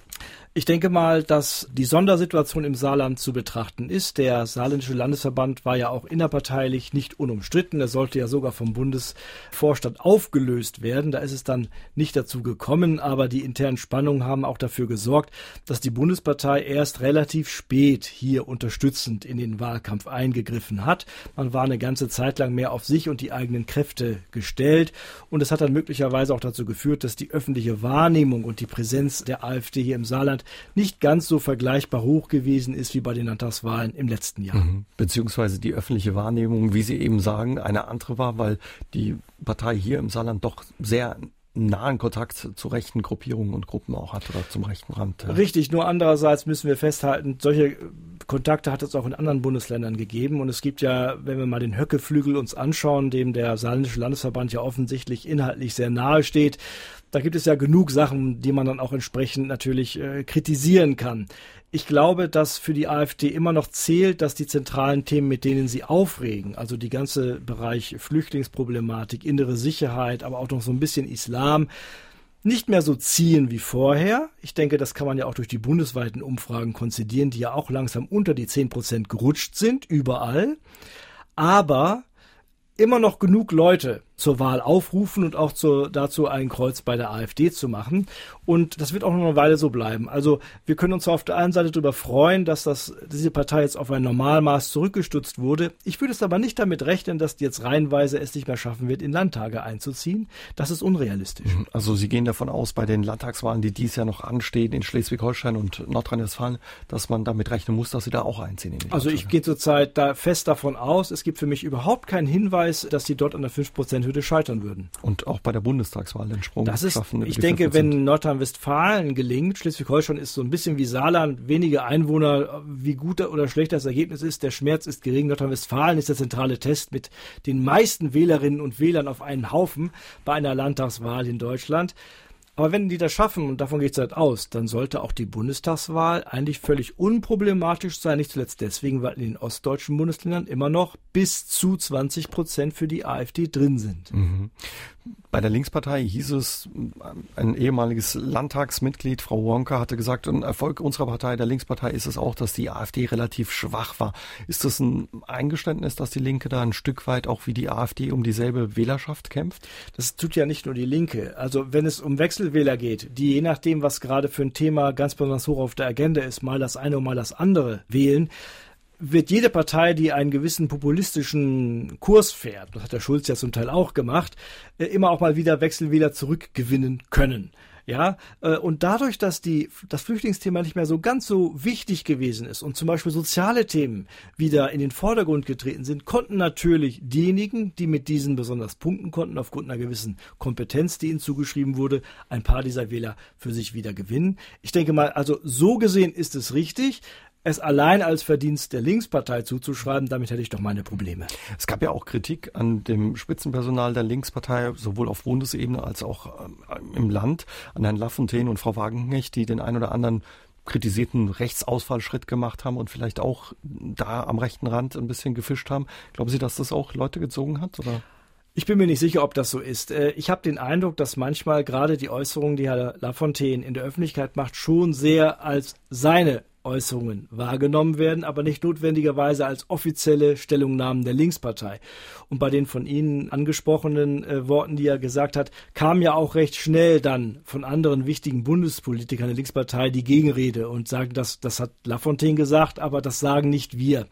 Ich denke mal, dass die Sondersituation im Saarland zu betrachten ist. Der saarländische Landesverband war ja auch innerparteilich nicht unumstritten. Er sollte ja sogar vom Bundesvorstand aufgelöst werden. Da ist es dann nicht dazu gekommen, aber die internen Spannungen haben auch dafür gesorgt, dass die Bundespartei erst relativ spät hier unterstützend in den Wahlkampf eingegriffen hat. Man war eine ganze Zeit lang mehr auf sich und die eigenen Kräfte gestellt und es hat dann möglicherweise auch dazu geführt, dass die öffentliche Wahrnehmung und die Präsenz der AfD hier im Saarland nicht ganz so vergleichbar hoch gewesen ist wie bei den Landtagswahlen im letzten Jahr. Mhm. Beziehungsweise die öffentliche Wahrnehmung, wie Sie eben sagen, eine andere war, weil die Partei hier im Saarland doch sehr nahen Kontakt zu rechten Gruppierungen und Gruppen auch hat oder zum rechten Rand. Ja. Richtig, nur andererseits müssen wir festhalten, solche Kontakte hat es auch in anderen Bundesländern gegeben und es gibt ja, wenn wir mal den Höckeflügel uns anschauen, dem der Saarländische Landesverband ja offensichtlich inhaltlich sehr nahe steht, da gibt es ja genug Sachen, die man dann auch entsprechend natürlich äh, kritisieren kann. Ich glaube, dass für die AfD immer noch zählt, dass die zentralen Themen, mit denen sie aufregen, also die ganze Bereich Flüchtlingsproblematik, innere Sicherheit, aber auch noch so ein bisschen Islam, nicht mehr so ziehen wie vorher. Ich denke, das kann man ja auch durch die bundesweiten Umfragen konzidieren, die ja auch langsam unter die 10 Prozent gerutscht sind, überall. Aber immer noch genug Leute zur Wahl aufrufen und auch zur, dazu ein Kreuz bei der AfD zu machen. Und das wird auch noch eine Weile so bleiben. Also wir können uns auf der einen Seite darüber freuen, dass das, diese Partei jetzt auf ein Normalmaß zurückgestutzt wurde. Ich würde es aber nicht damit rechnen, dass die jetzt reihenweise es nicht mehr schaffen wird, in Landtage einzuziehen. Das ist unrealistisch. Mhm. Also Sie gehen davon aus, bei den Landtagswahlen, die dies Jahr noch anstehen in Schleswig-Holstein und Nordrhein-Westfalen, dass man damit rechnen muss, dass Sie da auch einziehen. also ich gehe zurzeit da fest davon aus, es gibt für mich überhaupt keinen Hinweis, dass sie dort an der 5% Hürde scheitern würden. Und auch bei der Bundestagswahl den Sprung das ist, schaffen. Ich denke, wenn Nordrhein-Westfalen gelingt, Schleswig-Holstein ist so ein bisschen wie Saarland, wenige Einwohner, wie gut oder schlecht das Ergebnis ist, der Schmerz ist gering. Nordrhein-Westfalen ist der zentrale Test mit den meisten Wählerinnen und Wählern auf einen Haufen bei einer Landtagswahl in Deutschland. Aber wenn die das schaffen, und davon geht es halt aus, dann sollte auch die Bundestagswahl eigentlich völlig unproblematisch sein. Nicht zuletzt deswegen, weil in den ostdeutschen Bundesländern immer noch bis zu 20 Prozent für die AfD drin sind. Mhm. Bei der Linkspartei hieß es, ein ehemaliges Landtagsmitglied, Frau Wonka, hatte gesagt, ein Erfolg unserer Partei, der Linkspartei, ist es auch, dass die AfD relativ schwach war. Ist das ein Eingeständnis, dass die Linke da ein Stück weit auch wie die AfD um dieselbe Wählerschaft kämpft? Das tut ja nicht nur die Linke. Also wenn es um Wechselwähler geht, die je nachdem, was gerade für ein Thema ganz besonders hoch auf der Agenda ist, mal das eine und mal das andere wählen, wird jede Partei, die einen gewissen populistischen Kurs fährt, das hat der Schulz ja zum Teil auch gemacht, äh, immer auch mal wieder Wechselwähler zurückgewinnen können. Ja, äh, und dadurch, dass die, das Flüchtlingsthema nicht mehr so ganz so wichtig gewesen ist und zum Beispiel soziale Themen wieder in den Vordergrund getreten sind, konnten natürlich diejenigen, die mit diesen besonders punkten konnten, aufgrund einer gewissen Kompetenz, die ihnen zugeschrieben wurde, ein paar dieser Wähler für sich wieder gewinnen. Ich denke mal, also so gesehen ist es richtig es allein als Verdienst der Linkspartei zuzuschreiben, damit hätte ich doch meine Probleme. Es gab ja auch Kritik an dem Spitzenpersonal der Linkspartei, sowohl auf Bundesebene als auch ähm, im Land, an Herrn Lafontaine und Frau Wagenknecht, die den ein oder anderen kritisierten Rechtsausfallschritt gemacht haben und vielleicht auch da am rechten Rand ein bisschen gefischt haben. Glauben Sie, dass das auch Leute gezogen hat? Oder? Ich bin mir nicht sicher, ob das so ist. Äh, ich habe den Eindruck, dass manchmal gerade die Äußerungen, die Herr Lafontaine in der Öffentlichkeit macht, schon sehr als seine Äußerungen wahrgenommen werden, aber nicht notwendigerweise als offizielle Stellungnahmen der Linkspartei. Und bei den von Ihnen angesprochenen äh, Worten, die er gesagt hat, kam ja auch recht schnell dann von anderen wichtigen Bundespolitikern der Linkspartei die Gegenrede und sagen, das, das hat Lafontaine gesagt, aber das sagen nicht wir.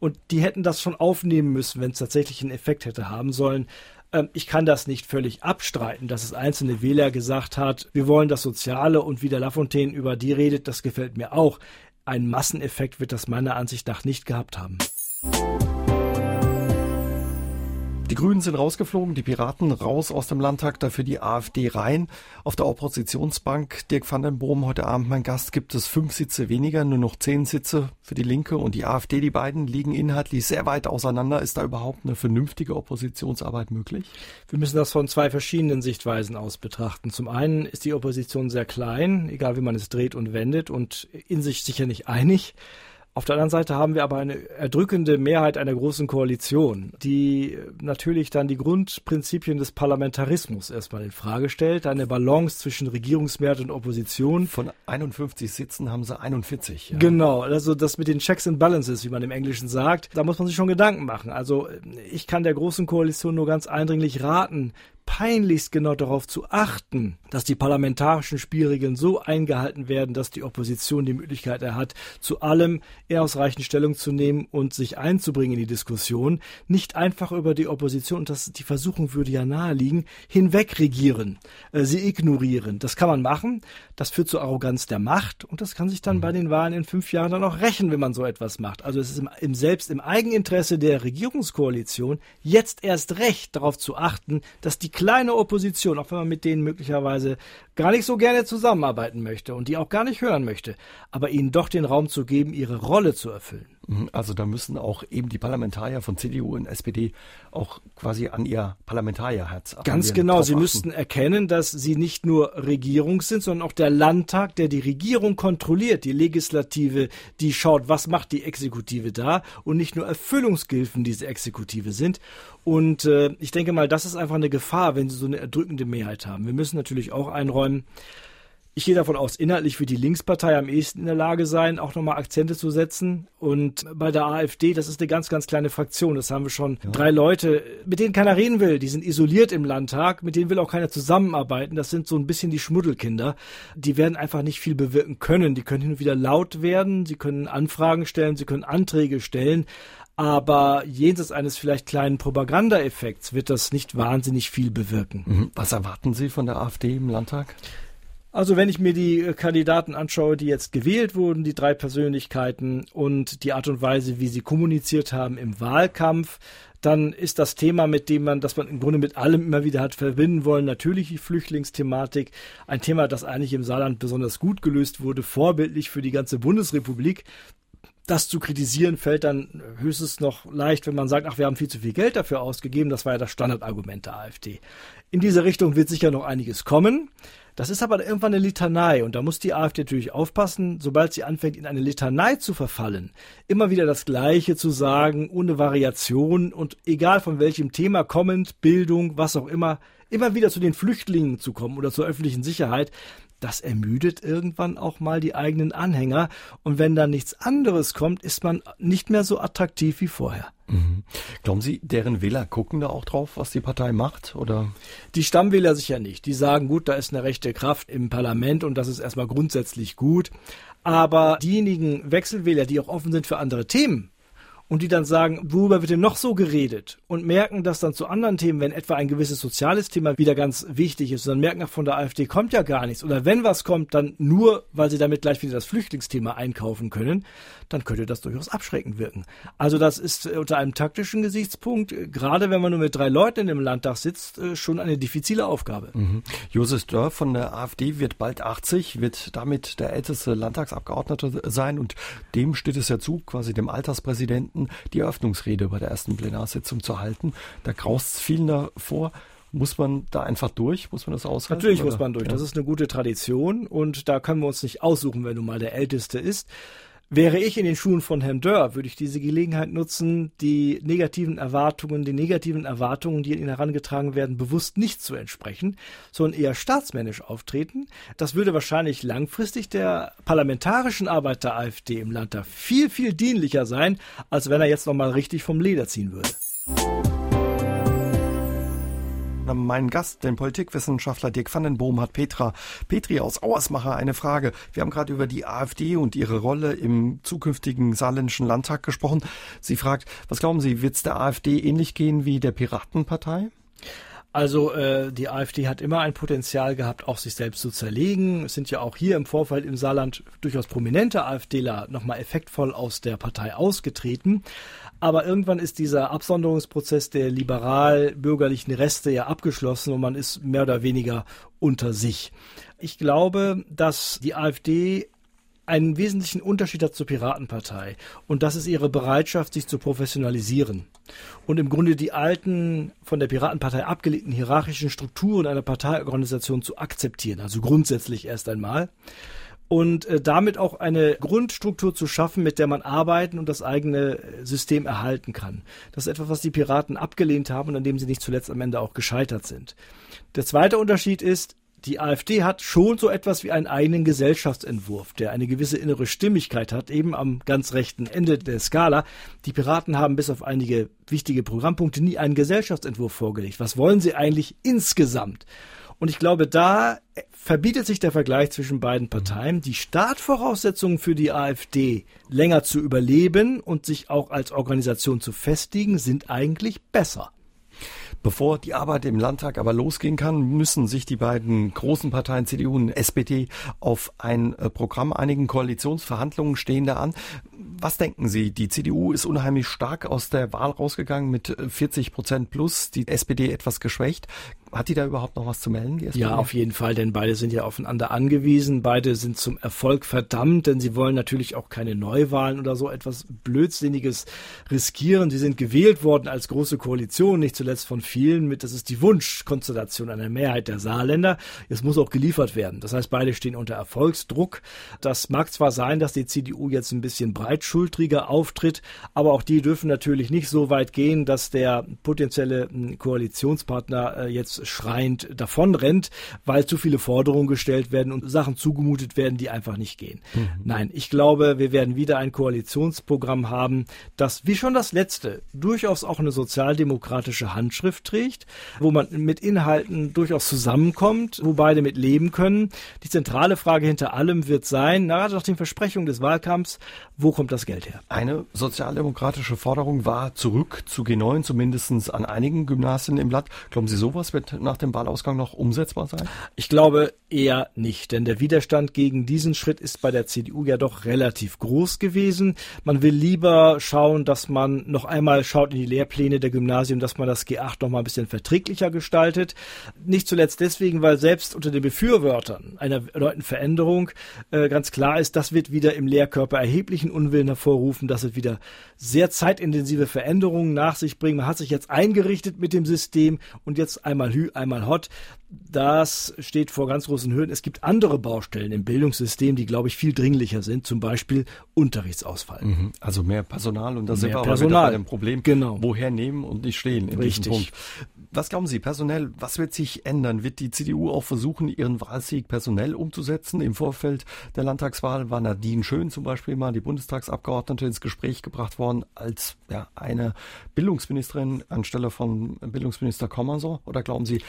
Und die hätten das schon aufnehmen müssen, wenn es tatsächlich einen Effekt hätte haben sollen. Ähm, ich kann das nicht völlig abstreiten, dass es einzelne Wähler gesagt hat, wir wollen das Soziale und wie der Lafontaine über die redet, das gefällt mir auch. Ein Masseneffekt wird das meiner Ansicht nach nicht gehabt haben. Die Grünen sind rausgeflogen, die Piraten raus aus dem Landtag, dafür die AfD rein. Auf der Oppositionsbank, Dirk van den Boom, heute Abend mein Gast, gibt es fünf Sitze weniger, nur noch zehn Sitze für die Linke und die AfD. Die beiden liegen inhaltlich sehr weit auseinander. Ist da überhaupt eine vernünftige Oppositionsarbeit möglich? Wir müssen das von zwei verschiedenen Sichtweisen aus betrachten. Zum einen ist die Opposition sehr klein, egal wie man es dreht und wendet und in sich sicher nicht einig. Auf der anderen Seite haben wir aber eine erdrückende Mehrheit einer großen Koalition, die natürlich dann die Grundprinzipien des Parlamentarismus erstmal in Frage stellt, eine Balance zwischen Regierungsmehrheit und Opposition. Von 51 Sitzen haben sie 41. Ja. Genau, also das mit den Checks and Balances, wie man im Englischen sagt, da muss man sich schon Gedanken machen. Also ich kann der großen Koalition nur ganz eindringlich raten, peinlichst genau darauf zu achten, dass die parlamentarischen Spielregeln so eingehalten werden, dass die Opposition die Möglichkeit hat, zu allem eher ausreichend Stellung zu nehmen und sich einzubringen in die Diskussion, nicht einfach über die Opposition, und das, die Versuchung würde ja naheliegen, hinwegregieren, äh, sie ignorieren. Das kann man machen, das führt zur Arroganz der Macht und das kann sich dann mhm. bei den Wahlen in fünf Jahren dann auch rächen, wenn man so etwas macht. Also es ist im, im selbst im Eigeninteresse der Regierungskoalition jetzt erst recht darauf zu achten, dass die kleine Opposition, auch wenn man mit denen möglicherweise gar nicht so gerne zusammenarbeiten möchte und die auch gar nicht hören möchte, aber ihnen doch den Raum zu geben, ihre Rolle zu erfüllen. Also da müssen auch eben die Parlamentarier von CDU und SPD auch quasi an ihr Parlamentarierherz Ganz genau, sie achten. müssten erkennen, dass sie nicht nur Regierung sind, sondern auch der Landtag, der die Regierung kontrolliert, die Legislative, die schaut, was macht die Exekutive da und nicht nur Erfüllungsgehilfen diese Exekutive sind. Und äh, ich denke mal, das ist einfach eine Gefahr, wenn sie so eine erdrückende Mehrheit haben. Wir müssen natürlich auch einräumen, ich gehe davon aus, inhaltlich für die Linkspartei am ehesten in der Lage sein, auch nochmal Akzente zu setzen. Und bei der AfD, das ist eine ganz, ganz kleine Fraktion. Das haben wir schon. Ja. Drei Leute, mit denen keiner reden will. Die sind isoliert im Landtag. Mit denen will auch keiner zusammenarbeiten. Das sind so ein bisschen die Schmuddelkinder. Die werden einfach nicht viel bewirken können. Die können hin und wieder laut werden. Sie können Anfragen stellen. Sie können Anträge stellen. Aber jenseits eines vielleicht kleinen Propagandaeffekts wird das nicht wahnsinnig viel bewirken. Mhm. Was erwarten Sie von der AfD im Landtag? Also wenn ich mir die äh, Kandidaten anschaue, die jetzt gewählt wurden, die drei Persönlichkeiten und die Art und Weise, wie sie kommuniziert haben im Wahlkampf, dann ist das Thema, mit dem man, das man im Grunde mit allem immer wieder hat verbinden wollen, natürlich die Flüchtlingsthematik. Ein Thema, das eigentlich im Saarland besonders gut gelöst wurde, vorbildlich für die ganze Bundesrepublik das zu kritisieren fällt dann höchstens noch leicht, wenn man sagt, ach, wir haben viel zu viel Geld dafür ausgegeben. Das war ja das Standardargument der AfD. In diese Richtung wird sicher noch einiges kommen. Das ist aber irgendwann eine Litanei und da muss die AfD natürlich aufpassen, sobald sie anfängt, in eine Litanei zu verfallen, immer wieder das Gleiche zu sagen, ohne Variation und egal von welchem Thema kommend, Bildung, was auch immer, immer wieder zu den Flüchtlingen zu kommen oder zur öffentlichen Sicherheit, das ermüdet irgendwann auch mal die eigenen Anhänger. Und wenn da nichts anderes kommt, ist man nicht mehr so attraktiv wie vorher. Mhm. Glauben Sie, deren Wähler gucken da auch drauf, was die Partei macht? Oder? Die Stammwähler sicher nicht. Die sagen, gut, da ist eine rechte Kraft im Parlament und das ist erstmal grundsätzlich gut. Aber diejenigen Wechselwähler, die auch offen sind für andere Themen, und die dann sagen, worüber wird denn noch so geredet? Und merken, dass dann zu anderen Themen, wenn etwa ein gewisses soziales Thema wieder ganz wichtig ist, dann merken, ach, von der AfD kommt ja gar nichts. Oder wenn was kommt, dann nur, weil sie damit gleich wieder das Flüchtlingsthema einkaufen können, dann könnte das durchaus abschreckend wirken. Also das ist äh, unter einem taktischen Gesichtspunkt, äh, gerade wenn man nur mit drei Leuten im Landtag sitzt, äh, schon eine diffizile Aufgabe. Mhm. Josef Dörr von der AfD wird bald 80, wird damit der älteste Landtagsabgeordnete sein und dem steht es ja zu, quasi dem Alterspräsidenten, die Eröffnungsrede bei der ersten Plenarsitzung zu halten. Da graust es vielen davor. Muss man da einfach durch? Muss man das aushalten? Natürlich oder? muss man durch. Ja. Das ist eine gute Tradition und da können wir uns nicht aussuchen, wenn du mal der Älteste ist. Wäre ich in den Schuhen von Herrn Dörr, würde ich diese Gelegenheit nutzen, die negativen Erwartungen, die negativen Erwartungen, die an ihn herangetragen werden, bewusst nicht zu entsprechen, sondern eher staatsmännisch auftreten. Das würde wahrscheinlich langfristig der parlamentarischen Arbeit der AfD im Landtag viel, viel dienlicher sein, als wenn er jetzt nochmal richtig vom Leder ziehen würde meinen Gast, den Politikwissenschaftler Dirk van den Boom, hat Petra Petri aus Auersmacher eine Frage. Wir haben gerade über die AfD und ihre Rolle im zukünftigen saarländischen Landtag gesprochen. Sie fragt, was glauben Sie, wird es der AfD ähnlich gehen wie der Piratenpartei? Also äh, die AfD hat immer ein Potenzial gehabt, auch sich selbst zu zerlegen. Es sind ja auch hier im Vorfeld im Saarland durchaus prominente AfDler nochmal effektvoll aus der Partei ausgetreten. Aber irgendwann ist dieser Absonderungsprozess der liberal-bürgerlichen Reste ja abgeschlossen und man ist mehr oder weniger unter sich. Ich glaube, dass die AfD einen wesentlichen Unterschied hat zur Piratenpartei. Und das ist ihre Bereitschaft, sich zu professionalisieren. Und im Grunde die alten, von der Piratenpartei abgelehnten hierarchischen Strukturen einer Parteiorganisation zu akzeptieren. Also grundsätzlich erst einmal. Und äh, damit auch eine Grundstruktur zu schaffen, mit der man arbeiten und das eigene System erhalten kann. Das ist etwas, was die Piraten abgelehnt haben und an dem sie nicht zuletzt am Ende auch gescheitert sind. Der zweite Unterschied ist, die AfD hat schon so etwas wie einen eigenen Gesellschaftsentwurf, der eine gewisse innere Stimmigkeit hat, eben am ganz rechten Ende der Skala. Die Piraten haben bis auf einige wichtige Programmpunkte nie einen Gesellschaftsentwurf vorgelegt. Was wollen sie eigentlich insgesamt? Und ich glaube, da verbietet sich der Vergleich zwischen beiden Parteien. Die Startvoraussetzungen für die AfD, länger zu überleben und sich auch als Organisation zu festigen, sind eigentlich besser. Bevor die Arbeit im Landtag aber losgehen kann, müssen sich die beiden großen Parteien CDU und SPD auf ein äh, Programm einigen. Koalitionsverhandlungen stehen da an. Was denken Sie? Die CDU ist unheimlich stark aus der Wahl rausgegangen mit 40 äh, Prozent plus, die SPD etwas geschwächt. Hat die da überhaupt noch was zu melden? ja, auf jeden Fall, denn beide sind ja aufeinander angewiesen. Beide sind zum Erfolg verdammt, denn sie wollen natürlich auch keine Neuwahlen oder so etwas Blödsinniges riskieren. Sie sind gewählt worden als große Koalition, nicht zuletzt von vielen mit, das ist die Wunschkonstellation einer Mehrheit der Saarländer. Es muss auch geliefert werden. Das heißt, beide stehen unter Erfolgsdruck. Das mag zwar sein, dass die CDU jetzt ein bisschen breitschultriger auftritt, aber auch die dürfen natürlich nicht so weit gehen, dass der potenzielle hm, Koalitionspartner äh, jetzt schreiend davonrennt, weil zu viele Forderungen gestellt werden und Sachen zugemutet werden, die einfach nicht gehen. Mhm. Nein, ich glaube, wir werden wieder ein Koalitionsprogramm haben, das wie schon das letzte durchaus auch eine sozialdemokratische Handschrift trägt, wo man mit Inhalten durchaus zusammenkommt, wo beide mit leben können. Die zentrale Frage hinter allem wird sein, gerade nach den Versprechungen des Wahlkampfs, wo kommt das Geld her? Eine sozialdemokratische Forderung war zurück zu G9, zumindest an einigen Gymnasien im Land. Glauben Sie, sowas wird nach dem Wahlausgang noch umsetzbar sein? Ich glaube eher nicht, denn der Widerstand gegen diesen Schritt ist bei der CDU ja doch relativ groß gewesen. Man will lieber schauen, dass man noch einmal schaut in die Lehrpläne der Gymnasien, dass man das G8 noch mal ein bisschen verträglicher gestaltet. Nicht zuletzt deswegen, weil selbst unter den Befürwortern einer erneuten Veränderung äh, ganz klar ist, das wird wieder im Lehrkörper erheblichen Unwillen hervorrufen, dass es wieder sehr zeitintensive Veränderungen nach sich bringen. Man hat sich jetzt eingerichtet mit dem System und jetzt einmal Hü, einmal Hot. Das steht vor ganz großen Hürden. Es gibt andere Baustellen im Bildungssystem, die, glaube ich, viel dringlicher sind. Zum Beispiel Unterrichtsausfall. Mhm. Also mehr Personal und da sind wir Personal. bei dem Problem. Genau. Woher nehmen und nicht stehen in Richtig. Was glauben Sie, personell, was wird sich ändern? Wird die CDU auch versuchen, ihren Wahlsieg personell umzusetzen? Im Vorfeld der Landtagswahl war Nadine Schön zum Beispiel mal die Bundestagsabgeordnete ins Gespräch gebracht worden als ja, eine Bildungsministerin anstelle von Bildungsminister Kommerso. Oder glauben Sie,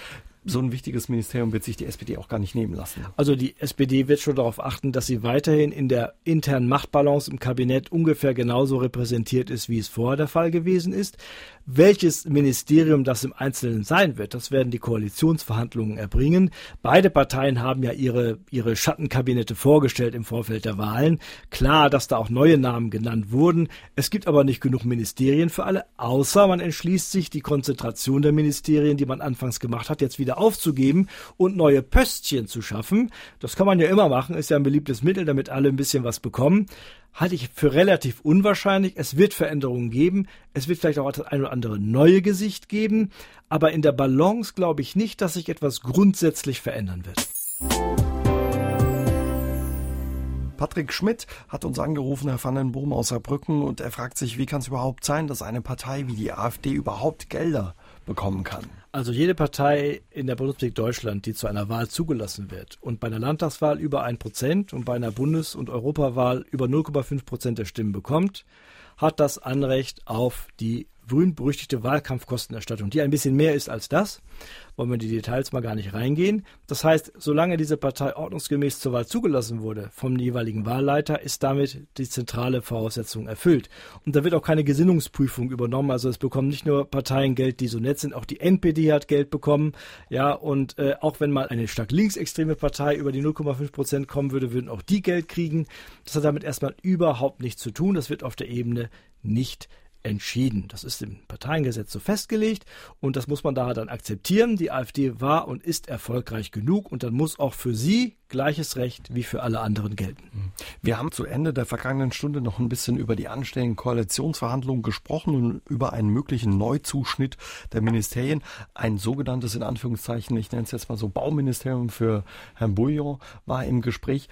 so ein wichtiges Ministerium wird sich die SPD auch gar nicht nehmen lassen. Also die SPD wird schon darauf achten, dass sie weiterhin in der internen Machtbalance im Kabinett ungefähr genauso repräsentiert ist, wie es vorher der Fall gewesen ist. Welches Ministerium das im Einzelnen sein wird, das werden die Koalitionsverhandlungen erbringen. Beide Parteien haben ja ihre, ihre Schattenkabinette vorgestellt im Vorfeld der Wahlen. Klar, dass da auch neue Namen genannt wurden. Es gibt aber nicht genug Ministerien für alle, außer man entschließt sich, die Konzentration der Ministerien, die man anfangs gemacht hat, jetzt wieder aufzugeben und neue Pöstchen zu schaffen. Das kann man ja immer machen, ist ja ein beliebtes Mittel, damit alle ein bisschen was bekommen. Halte ich für relativ unwahrscheinlich. Es wird Veränderungen geben. Es wird vielleicht auch das ein oder andere neue Gesicht geben. Aber in der Balance glaube ich nicht, dass sich etwas grundsätzlich verändern wird. Patrick Schmidt hat uns angerufen, Herr Vandenboom aus Saarbrücken, und er fragt sich, wie kann es überhaupt sein, dass eine Partei wie die AfD überhaupt Gelder bekommen kann. Also jede Partei in der Bundesrepublik Deutschland, die zu einer Wahl zugelassen wird und bei einer Landtagswahl über ein Prozent und bei einer Bundes- und Europawahl über 0,5 Prozent der Stimmen bekommt, hat das Anrecht auf die berühmt-berüchtigte Wahlkampfkostenerstattung, die ein bisschen mehr ist als das. Wollen wir in die Details mal gar nicht reingehen. Das heißt, solange diese Partei ordnungsgemäß zur Wahl zugelassen wurde vom jeweiligen Wahlleiter, ist damit die zentrale Voraussetzung erfüllt. Und da wird auch keine Gesinnungsprüfung übernommen. Also es bekommen nicht nur Parteien Geld, die so nett sind, auch die NPD hat Geld bekommen. Ja, und äh, auch wenn mal eine stark linksextreme Partei über die 0,5 Prozent kommen würde, würden auch die Geld kriegen. Das hat damit erstmal überhaupt nichts zu tun. Das wird auf der Ebene nicht entschieden. Das ist im Parteiengesetz so festgelegt und das muss man da dann akzeptieren. Die AfD war und ist erfolgreich genug und dann muss auch für sie gleiches Recht wie für alle anderen gelten. Wir haben zu Ende der vergangenen Stunde noch ein bisschen über die anstehenden Koalitionsverhandlungen gesprochen und über einen möglichen Neuzuschnitt der Ministerien. Ein sogenanntes, in Anführungszeichen, ich nenne es jetzt mal so Bauministerium für Herrn Bouillon war im Gespräch.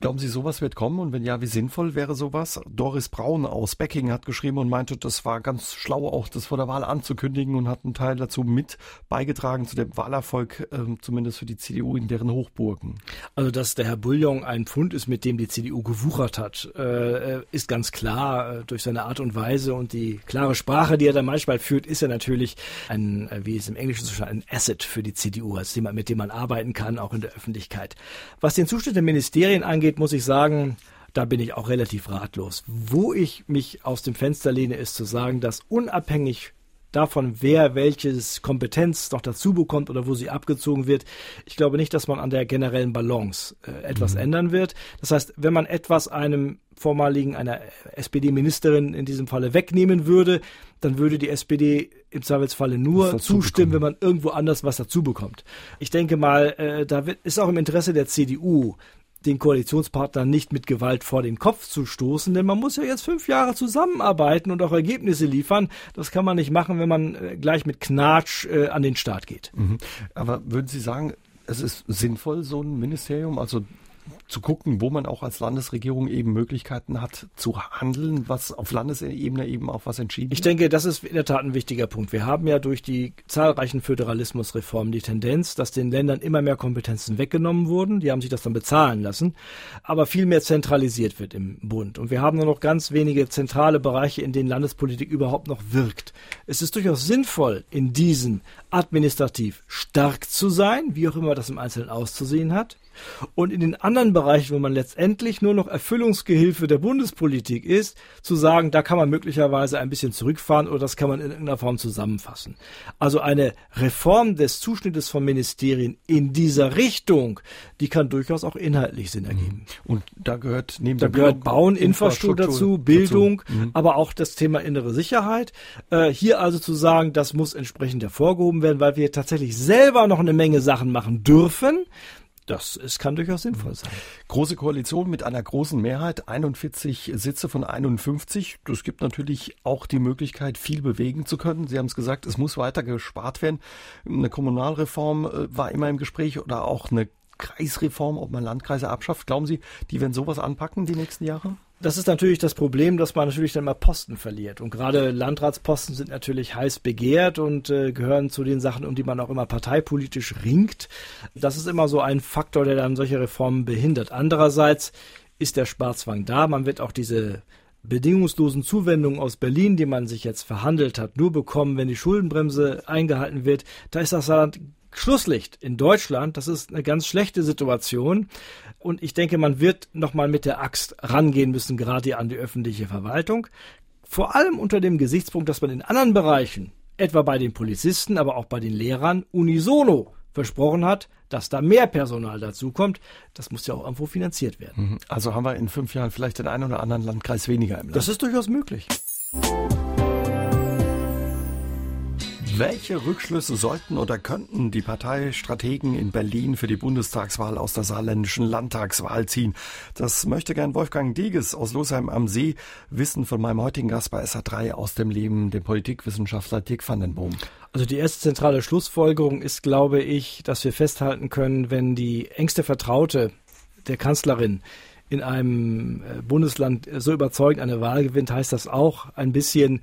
Glauben Sie, sowas wird kommen? Und wenn ja, wie sinnvoll wäre sowas? Doris Braun aus Becking hat geschrieben und meinte, das war ganz schlau, auch das vor der Wahl anzukündigen und hat einen Teil dazu mit beigetragen zu dem Wahlerfolg, äh, zumindest für die CDU in deren Hochburgen. Also, dass der Herr Bouillon ein Pfund ist, mit dem die CDU gewuchert hat, äh, ist ganz klar. Äh, durch seine Art und Weise und die klare Sprache, die er da manchmal führt, ist er natürlich ein, äh, wie es im Englischen so ein Asset für die CDU, als jemand, mit dem man arbeiten kann, auch in der Öffentlichkeit. Was den Zustand der Ministerien angeht, angeht, muss ich sagen, da bin ich auch relativ ratlos. Wo ich mich aus dem Fenster lehne, ist zu sagen, dass unabhängig davon, wer welches Kompetenz noch dazu bekommt oder wo sie abgezogen wird. Ich glaube nicht, dass man an der generellen Balance äh, etwas mhm. ändern wird. Das heißt, wenn man etwas einem vormaligen, einer SPD-Ministerin in diesem Falle wegnehmen würde, dann würde die SPD im Zweifelsfalle nur zustimmen, wenn man irgendwo anders was dazu bekommt. Ich denke mal, äh, da wird, ist auch im Interesse der CDU, den Koalitionspartner nicht mit Gewalt vor den Kopf zu stoßen, denn man muss ja jetzt fünf Jahre zusammenarbeiten und auch Ergebnisse liefern. Das kann man nicht machen, wenn man äh, gleich mit Knatsch äh, an den Start geht. Mhm. Aber würden Sie sagen, es ist sinnvoll, so ein Ministerium, also zu gucken, wo man auch als Landesregierung eben Möglichkeiten hat zu handeln, was auf Landesebene eben auch was entschieden Ich denke, das ist in der Tat ein wichtiger Punkt. Wir haben ja durch die zahlreichen Föderalismusreformen die Tendenz, dass den Ländern immer mehr Kompetenzen weggenommen wurden. Die haben sich das dann bezahlen lassen, aber viel mehr zentralisiert wird im Bund. Und wir haben nur noch ganz wenige zentrale Bereiche, in denen Landespolitik überhaupt noch wirkt. Es ist durchaus sinnvoll, in diesen administrativ stark zu sein, wie auch immer das im Einzelnen auszusehen hat und in den anderen Bereichen, wo man letztendlich nur noch Erfüllungsgehilfe der Bundespolitik ist, zu sagen, da kann man möglicherweise ein bisschen zurückfahren oder das kann man in irgendeiner Form zusammenfassen. Also eine Reform des Zuschnittes von Ministerien in dieser Richtung, die kann durchaus auch inhaltlich Sinn ergeben. Mhm. Und da gehört neben da gehört Bauen, Infrastruktur, dazu, Bildung, dazu. Mhm. aber auch das Thema innere Sicherheit. Äh, hier also zu sagen, das muss entsprechend hervorgehoben werden, weil wir tatsächlich selber noch eine Menge Sachen machen dürfen. Das ist, kann durchaus sinnvoll sein. Große Koalition mit einer großen Mehrheit, 41 Sitze von 51. Das gibt natürlich auch die Möglichkeit, viel bewegen zu können. Sie haben es gesagt, es muss weiter gespart werden. Eine Kommunalreform äh, war immer im Gespräch oder auch eine Kreisreform, ob man Landkreise abschafft. Glauben Sie, die werden sowas anpacken die nächsten Jahre? Das ist natürlich das Problem, dass man natürlich dann mal Posten verliert. Und gerade Landratsposten sind natürlich heiß begehrt und äh, gehören zu den Sachen, um die man auch immer parteipolitisch ringt. Das ist immer so ein Faktor, der dann solche Reformen behindert. Andererseits ist der Sparzwang da. Man wird auch diese bedingungslosen Zuwendungen aus Berlin, die man sich jetzt verhandelt hat, nur bekommen, wenn die Schuldenbremse eingehalten wird. Da ist das Land Schlusslicht in Deutschland. Das ist eine ganz schlechte Situation. Und ich denke, man wird nochmal mit der Axt rangehen müssen, gerade an die öffentliche Verwaltung. Vor allem unter dem Gesichtspunkt, dass man in anderen Bereichen, etwa bei den Polizisten, aber auch bei den Lehrern, unisono versprochen hat, dass da mehr Personal dazukommt. Das muss ja auch irgendwo finanziert werden. Mhm. Also haben wir in fünf Jahren vielleicht den einen oder anderen Landkreis weniger im Land. Das ist durchaus möglich. Welche Rückschlüsse sollten oder könnten die Parteistrategen in Berlin für die Bundestagswahl aus der saarländischen Landtagswahl ziehen? Das möchte gern Wolfgang Dieges aus Losheim am See wissen von meinem heutigen Gast bei SA3 aus dem Leben, dem Politikwissenschaftler Dirk van den Boom. Also die erste zentrale Schlussfolgerung ist, glaube ich, dass wir festhalten können, wenn die engste Vertraute der Kanzlerin in einem äh, Bundesland so überzeugend eine Wahl gewinnt, heißt das auch ein bisschen,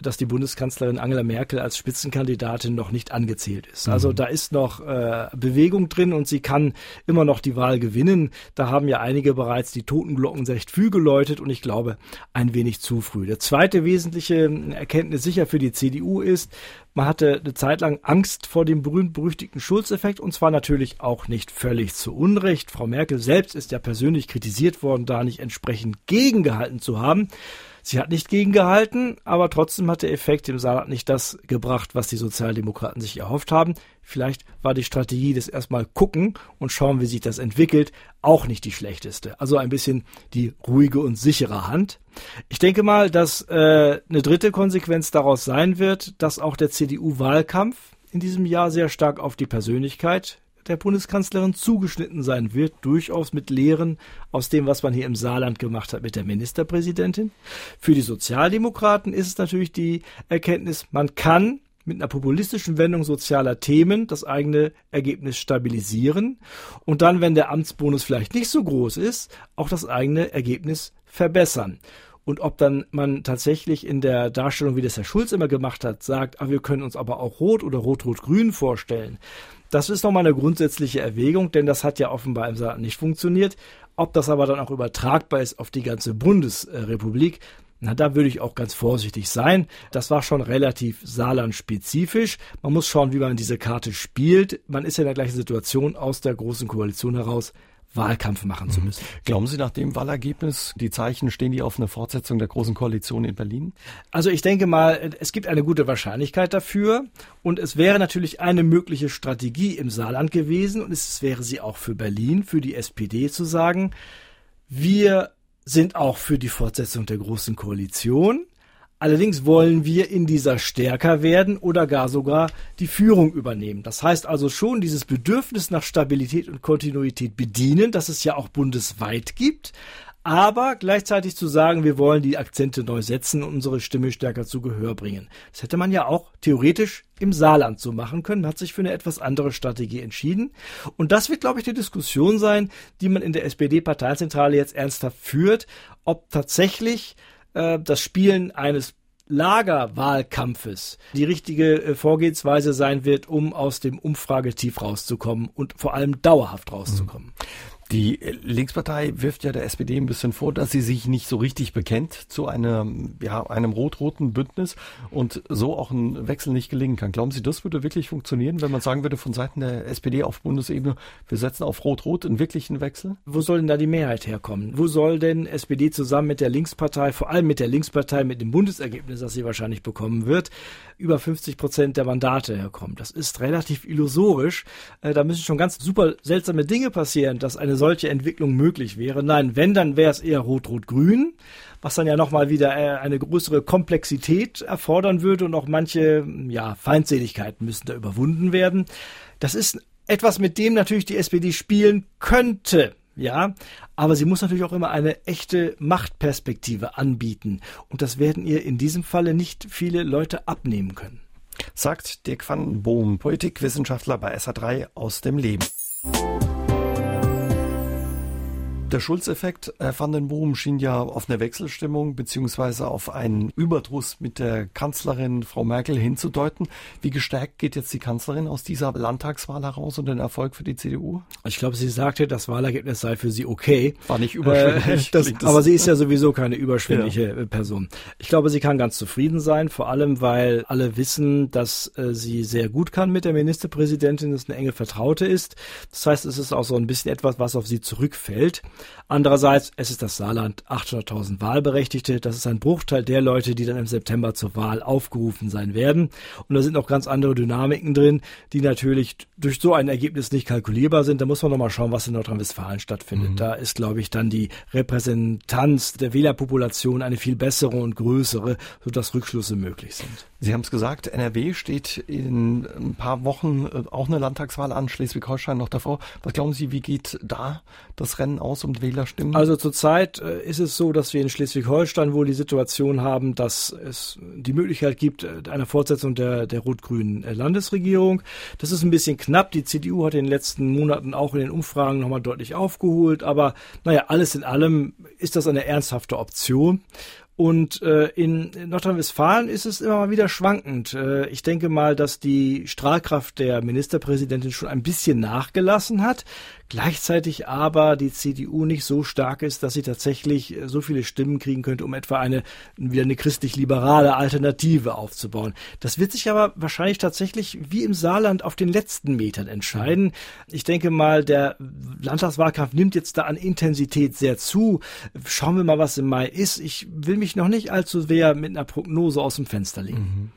dass die Bundeskanzlerin Angela Merkel als Spitzenkandidatin noch nicht angezählt ist. Also mhm. da ist noch äh, Bewegung drin und sie kann immer noch die Wahl gewinnen. Da haben ja einige bereits die Totenglocken recht früh geläutet und ich glaube ein wenig zu früh. Der zweite wesentliche Erkenntnis sicher für die CDU ist, man hatte eine Zeit lang Angst vor dem berühmt-berüchtigten Schulzeffekt und zwar natürlich auch nicht völlig zu Unrecht. Frau Merkel selbst ist ja persönlich kritisiert worden, da nicht entsprechend gegengehalten zu haben. Sie hat nicht gegengehalten, aber trotzdem hat der Effekt im Saarland nicht das gebracht, was die Sozialdemokraten sich erhofft haben. Vielleicht war die Strategie des erstmal gucken und schauen, wie sich das entwickelt, auch nicht die schlechteste. Also ein bisschen die ruhige und sichere Hand. Ich denke mal, dass äh, eine dritte Konsequenz daraus sein wird, dass auch der CDU-Wahlkampf in diesem Jahr sehr stark auf die Persönlichkeit der Bundeskanzlerin zugeschnitten sein wird, durchaus mit Lehren aus dem, was man hier im Saarland gemacht hat mit der Ministerpräsidentin. Für die Sozialdemokraten ist es natürlich die Erkenntnis, man kann mit einer populistischen Wendung sozialer Themen das eigene Ergebnis stabilisieren und dann, wenn der Amtsbonus vielleicht nicht so groß ist, auch das eigene Ergebnis verbessern. Und ob dann man tatsächlich in der Darstellung, wie das Herr Schulz immer gemacht hat, sagt, ah, wir können uns aber auch rot oder rot-rot-grün vorstellen, das ist nochmal eine grundsätzliche Erwägung, denn das hat ja offenbar im Saarland nicht funktioniert. Ob das aber dann auch übertragbar ist auf die ganze Bundesrepublik, na, da würde ich auch ganz vorsichtig sein. Das war schon relativ Saarland-spezifisch. Man muss schauen, wie man diese Karte spielt. Man ist ja in der gleichen Situation aus der großen Koalition heraus. Wahlkampf machen zu mhm. müssen. Glauben Sie nach dem Wahlergebnis, die Zeichen stehen die auf eine Fortsetzung der Großen Koalition in Berlin? Also ich denke mal, es gibt eine gute Wahrscheinlichkeit dafür und es wäre natürlich eine mögliche Strategie im Saarland gewesen und es wäre sie auch für Berlin, für die SPD zu sagen, wir sind auch für die Fortsetzung der Großen Koalition. Allerdings wollen wir in dieser stärker werden oder gar sogar die Führung übernehmen. Das heißt also schon dieses Bedürfnis nach Stabilität und Kontinuität bedienen, das es ja auch bundesweit gibt, aber gleichzeitig zu sagen, wir wollen die Akzente neu setzen und unsere Stimme stärker zu Gehör bringen. Das hätte man ja auch theoretisch im Saarland so machen können, hat sich für eine etwas andere Strategie entschieden. Und das wird, glaube ich, die Diskussion sein, die man in der SPD-Parteizentrale jetzt ernsthaft führt, ob tatsächlich äh, das Spielen eines Lagerwahlkampfes die richtige äh, Vorgehensweise sein wird, um aus dem Umfragetief rauszukommen und vor allem dauerhaft rauszukommen. Mhm. Die Linkspartei wirft ja der SPD ein bisschen vor, dass sie sich nicht so richtig bekennt zu einem, ja, einem rot-roten Bündnis und so auch ein Wechsel nicht gelingen kann. Glauben Sie, das würde wirklich funktionieren, wenn man sagen würde von Seiten der SPD auf Bundesebene, wir setzen auf rot-rot einen wirklichen Wechsel? Wo soll denn da die Mehrheit herkommen? Wo soll denn SPD zusammen mit der Linkspartei, vor allem mit der Linkspartei, mit dem Bundesergebnis, das sie wahrscheinlich bekommen wird, über 50 Prozent der Mandate herkommen? Das ist relativ illusorisch. Äh, da müssen schon ganz super seltsame Dinge passieren, dass eine solche Entwicklung möglich wäre. Nein, wenn, dann wäre es eher rot-rot-grün, was dann ja nochmal wieder äh, eine größere Komplexität erfordern würde und auch manche ja, Feindseligkeiten müssen da überwunden werden. Das ist etwas, mit dem natürlich die SPD spielen könnte. Ja, aber sie muss natürlich auch immer eine echte Machtperspektive anbieten. Und das werden ihr in diesem Falle nicht viele Leute abnehmen können. Sagt Dirk van Boom, Politikwissenschaftler bei SA3 aus dem Leben. Der Schulzeffekt, Herr van den Boom, schien ja auf eine Wechselstimmung beziehungsweise auf einen Überdruss mit der Kanzlerin Frau Merkel hinzudeuten. Wie gestärkt geht jetzt die Kanzlerin aus dieser Landtagswahl heraus und den Erfolg für die CDU? Ich glaube, sie sagte, das Wahlergebnis sei für sie okay. War nicht überschwänglich. Äh, das, aber sie ist ja sowieso keine überschwängliche ja. Äh, Person. Ich glaube, sie kann ganz zufrieden sein, vor allem, weil alle wissen, dass äh, sie sehr gut kann mit der Ministerpräsidentin, dass eine enge Vertraute ist. Das heißt, es ist auch so ein bisschen etwas, was auf sie zurückfällt. Andererseits, es ist das Saarland, 800.000 Wahlberechtigte. Das ist ein Bruchteil der Leute, die dann im September zur Wahl aufgerufen sein werden. Und da sind auch ganz andere Dynamiken drin, die natürlich durch so ein Ergebnis nicht kalkulierbar sind. Da muss man nochmal schauen, was in Nordrhein-Westfalen stattfindet. Mhm. Da ist, glaube ich, dann die Repräsentanz der Wählerpopulation eine viel bessere und größere, sodass Rückschlüsse möglich sind. Sie haben es gesagt, NRW steht in ein paar Wochen äh, auch eine Landtagswahl an, Schleswig-Holstein noch davor. Was glauben Sie, wie geht da das Rennen aus um Wählerstimmen? Also zurzeit äh, ist es so, dass wir in Schleswig-Holstein wohl die Situation haben, dass es die Möglichkeit gibt äh, einer Fortsetzung der, der rot-grünen Landesregierung. Das ist ein bisschen knapp. Die CDU hat in den letzten Monaten auch in den Umfragen nochmal deutlich aufgeholt. Aber naja, alles in allem ist das eine ernsthafte Option. Und äh, in Nordrhein-Westfalen ist es immer mal wieder schwankend. Äh, ich denke mal, dass die Strahlkraft der Ministerpräsidentin schon ein bisschen nachgelassen hat. Gleichzeitig aber die CDU nicht so stark ist, dass sie tatsächlich äh, so viele Stimmen kriegen könnte, um etwa eine wieder eine christlich-liberale Alternative aufzubauen. Das wird sich aber wahrscheinlich tatsächlich wie im Saarland auf den letzten Metern entscheiden. Ich denke mal, der Landtagswahlkampf nimmt jetzt da an Intensität sehr zu. Schauen wir mal, was im Mai ist. Ich will mich noch nicht allzu sehr mit einer Prognose aus dem Fenster legen. Mhm.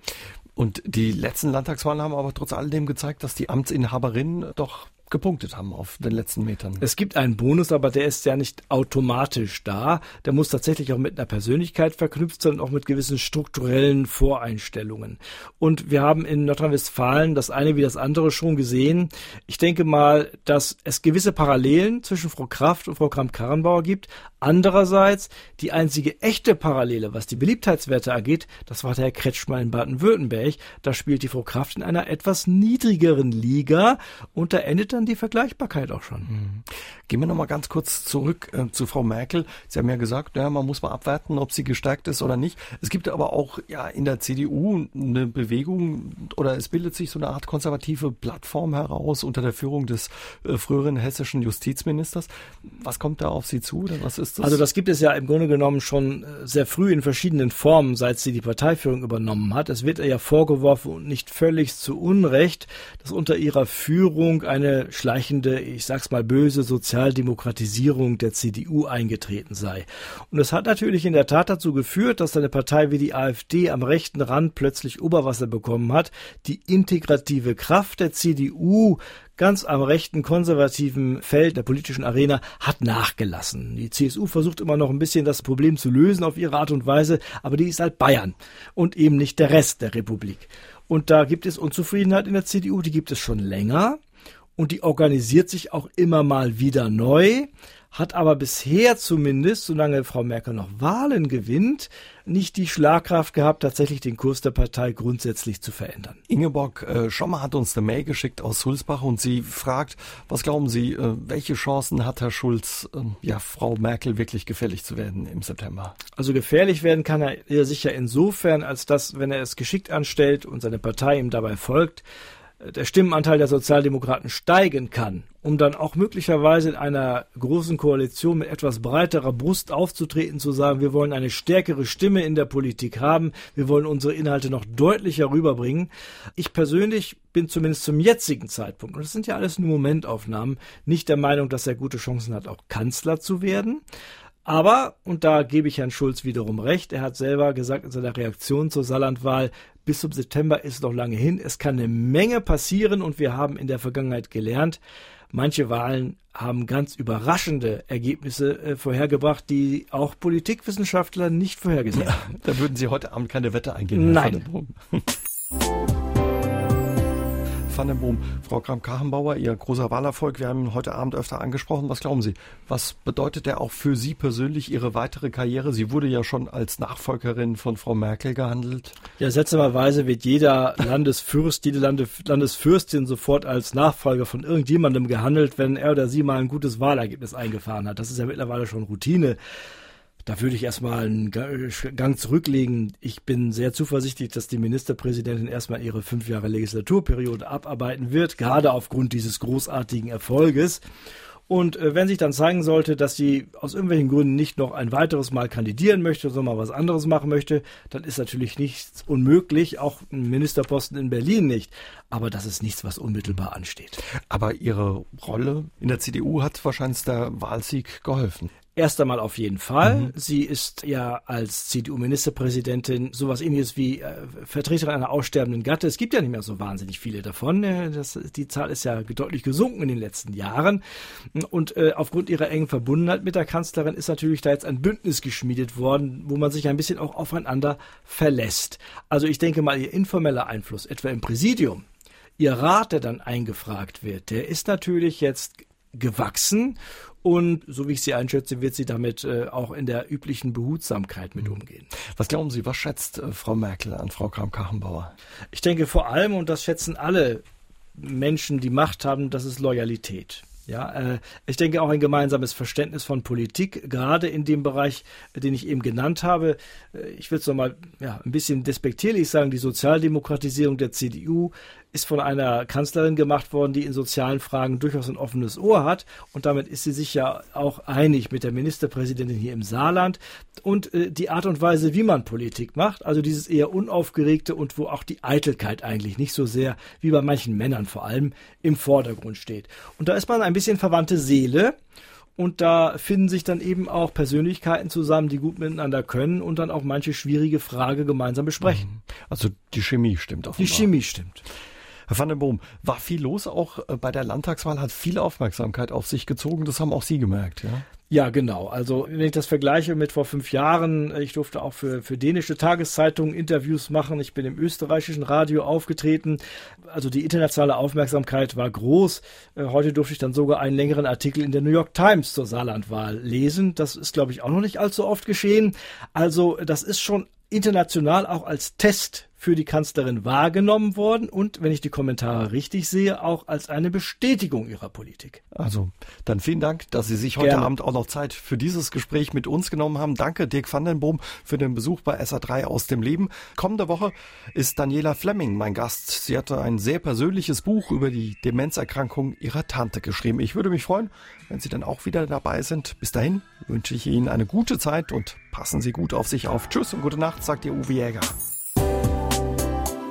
Und die letzten Landtagswahlen haben aber trotz alledem gezeigt, dass die Amtsinhaberinnen doch gepunktet haben auf den letzten Metern. Es gibt einen Bonus, aber der ist ja nicht automatisch da. Der muss tatsächlich auch mit einer Persönlichkeit verknüpft sein und auch mit gewissen strukturellen Voreinstellungen. Und wir haben in Nordrhein-Westfalen das eine wie das andere schon gesehen. Ich denke mal, dass es gewisse Parallelen zwischen Frau Kraft und Frau Kramp-Karrenbauer gibt. Andererseits die einzige echte Parallele, was die Beliebtheitswerte angeht, das war der Herr Kretschmer in Baden-Württemberg. Da spielt die Frau Kraft in einer etwas niedrigeren Liga und da endet die Vergleichbarkeit auch schon. Mhm. Gehen wir nochmal ganz kurz zurück äh, zu Frau Merkel. Sie haben ja gesagt, ja, man muss mal abwarten, ob sie gestärkt ist oder nicht. Es gibt aber auch ja in der CDU eine Bewegung oder es bildet sich so eine Art konservative Plattform heraus unter der Führung des äh, früheren hessischen Justizministers. Was kommt da auf Sie zu? Oder was ist das? Also das gibt es ja im Grunde genommen schon äh, sehr früh in verschiedenen Formen, seit sie die Parteiführung übernommen hat. Es wird ihr ja vorgeworfen und nicht völlig zu Unrecht, dass unter ihrer Führung eine schleichende, ich sag's mal böse, Sozialdemokratisierung der CDU eingetreten sei. Und es hat natürlich in der Tat dazu geführt, dass eine Partei wie die AfD am rechten Rand plötzlich Oberwasser bekommen hat. Die integrative Kraft der CDU ganz am rechten konservativen Feld der politischen Arena hat nachgelassen. Die CSU versucht immer noch ein bisschen das Problem zu lösen auf ihre Art und Weise, aber die ist halt Bayern und eben nicht der Rest der Republik. Und da gibt es Unzufriedenheit in der CDU, die gibt es schon länger und die organisiert sich auch immer mal wieder neu hat aber bisher zumindest, solange Frau Merkel noch Wahlen gewinnt, nicht die Schlagkraft gehabt, tatsächlich den Kurs der Partei grundsätzlich zu verändern. Ingeborg äh, Schommer hat uns eine Mail geschickt aus Sulzbach und sie fragt, was glauben Sie, äh, welche Chancen hat Herr Schulz, äh, ja, Frau Merkel wirklich gefährlich zu werden im September? Also gefährlich werden kann er sicher insofern, als dass, wenn er es geschickt anstellt und seine Partei ihm dabei folgt, der Stimmenanteil der Sozialdemokraten steigen kann, um dann auch möglicherweise in einer großen Koalition mit etwas breiterer Brust aufzutreten, zu sagen, wir wollen eine stärkere Stimme in der Politik haben, wir wollen unsere Inhalte noch deutlicher rüberbringen. Ich persönlich bin zumindest zum jetzigen Zeitpunkt, und das sind ja alles nur Momentaufnahmen, nicht der Meinung, dass er gute Chancen hat, auch Kanzler zu werden. Aber, und da gebe ich Herrn Schulz wiederum recht, er hat selber gesagt in seiner Reaktion zur Saarlandwahl, bis zum September ist noch lange hin. Es kann eine Menge passieren und wir haben in der Vergangenheit gelernt, manche Wahlen haben ganz überraschende Ergebnisse äh, vorhergebracht, die auch Politikwissenschaftler nicht vorhergesehen haben. da würden Sie heute Abend keine Wette eingehen. Nein. Van den Boom. Frau Kramp-Karrenbauer, Ihr großer Wahlerfolg, wir haben ihn heute Abend öfter angesprochen. Was glauben Sie? Was bedeutet der auch für Sie persönlich, Ihre weitere Karriere? Sie wurde ja schon als Nachfolgerin von Frau Merkel gehandelt. Ja, seltsamerweise wird jeder Landesfürst, jede Landesfürstin sofort als Nachfolger von irgendjemandem gehandelt, wenn er oder sie mal ein gutes Wahlergebnis eingefahren hat. Das ist ja mittlerweile schon Routine. Da würde ich erstmal einen Gang zurücklegen. Ich bin sehr zuversichtlich, dass die Ministerpräsidentin erstmal ihre fünf Jahre Legislaturperiode abarbeiten wird, gerade aufgrund dieses großartigen Erfolges. Und äh, wenn sich dann zeigen sollte, dass sie aus irgendwelchen Gründen nicht noch ein weiteres Mal kandidieren möchte, sondern mal was anderes machen möchte, dann ist natürlich nichts unmöglich, auch ein Ministerposten in Berlin nicht. Aber das ist nichts, was unmittelbar ansteht. Aber Ihre Rolle in der CDU hat wahrscheinlich der Wahlsieg geholfen. Erst einmal auf jeden Fall. Mhm. Sie ist ja als CDU-Ministerpräsidentin sowas ähnliches wie äh, Vertreterin einer aussterbenden Gatte. Es gibt ja nicht mehr so wahnsinnig viele davon. Äh, das, die Zahl ist ja deutlich gesunken in den letzten Jahren. Und äh, aufgrund ihrer engen Verbundenheit mit der Kanzlerin ist natürlich da jetzt ein Bündnis geschmiedet worden, wo man sich ein bisschen auch aufeinander verlässt. Also ich denke mal, ihr informeller Einfluss, etwa im Präsidium, ihr Rat, der dann eingefragt wird, der ist natürlich jetzt gewachsen und so wie ich sie einschätze, wird sie damit äh, auch in der üblichen Behutsamkeit mit mhm. umgehen. Was glauben Sie, was schätzt äh, Frau Merkel an Frau Kramp-Karrenbauer? Ich denke vor allem, und das schätzen alle Menschen, die Macht haben, das ist Loyalität. Ja, äh, ich denke auch ein gemeinsames Verständnis von Politik, gerade in dem Bereich, den ich eben genannt habe. Äh, ich will es nochmal ja, ein bisschen despektierlich sagen, die Sozialdemokratisierung der CDU ist von einer Kanzlerin gemacht worden, die in sozialen Fragen durchaus ein offenes Ohr hat. Und damit ist sie sich ja auch einig mit der Ministerpräsidentin hier im Saarland. Und äh, die Art und Weise, wie man Politik macht, also dieses eher unaufgeregte und wo auch die Eitelkeit eigentlich nicht so sehr wie bei manchen Männern vor allem im Vordergrund steht. Und da ist man ein bisschen verwandte Seele. Und da finden sich dann eben auch Persönlichkeiten zusammen, die gut miteinander können und dann auch manche schwierige Frage gemeinsam besprechen. Also die Chemie stimmt offenbar. Die Chemie stimmt. Herr van den Boom, war viel los auch äh, bei der Landtagswahl, hat viel Aufmerksamkeit auf sich gezogen. Das haben auch Sie gemerkt, ja? Ja, genau. Also wenn ich das vergleiche mit vor fünf Jahren, ich durfte auch für, für dänische Tageszeitungen Interviews machen. Ich bin im österreichischen Radio aufgetreten. Also die internationale Aufmerksamkeit war groß. Äh, heute durfte ich dann sogar einen längeren Artikel in der New York Times zur Saarlandwahl lesen. Das ist, glaube ich, auch noch nicht allzu oft geschehen. Also das ist schon international auch als Test für die Kanzlerin wahrgenommen worden und, wenn ich die Kommentare richtig sehe, auch als eine Bestätigung ihrer Politik. Also, dann vielen Dank, dass Sie sich heute Gerne. Abend auch noch Zeit für dieses Gespräch mit uns genommen haben. Danke, Dirk van den Boom, für den Besuch bei SA3 aus dem Leben. Kommende Woche ist Daniela Fleming mein Gast. Sie hatte ein sehr persönliches Buch über die Demenzerkrankung ihrer Tante geschrieben. Ich würde mich freuen, wenn Sie dann auch wieder dabei sind. Bis dahin wünsche ich Ihnen eine gute Zeit und passen Sie gut auf sich auf. Tschüss und gute Nacht, sagt Ihr Uwe Jäger.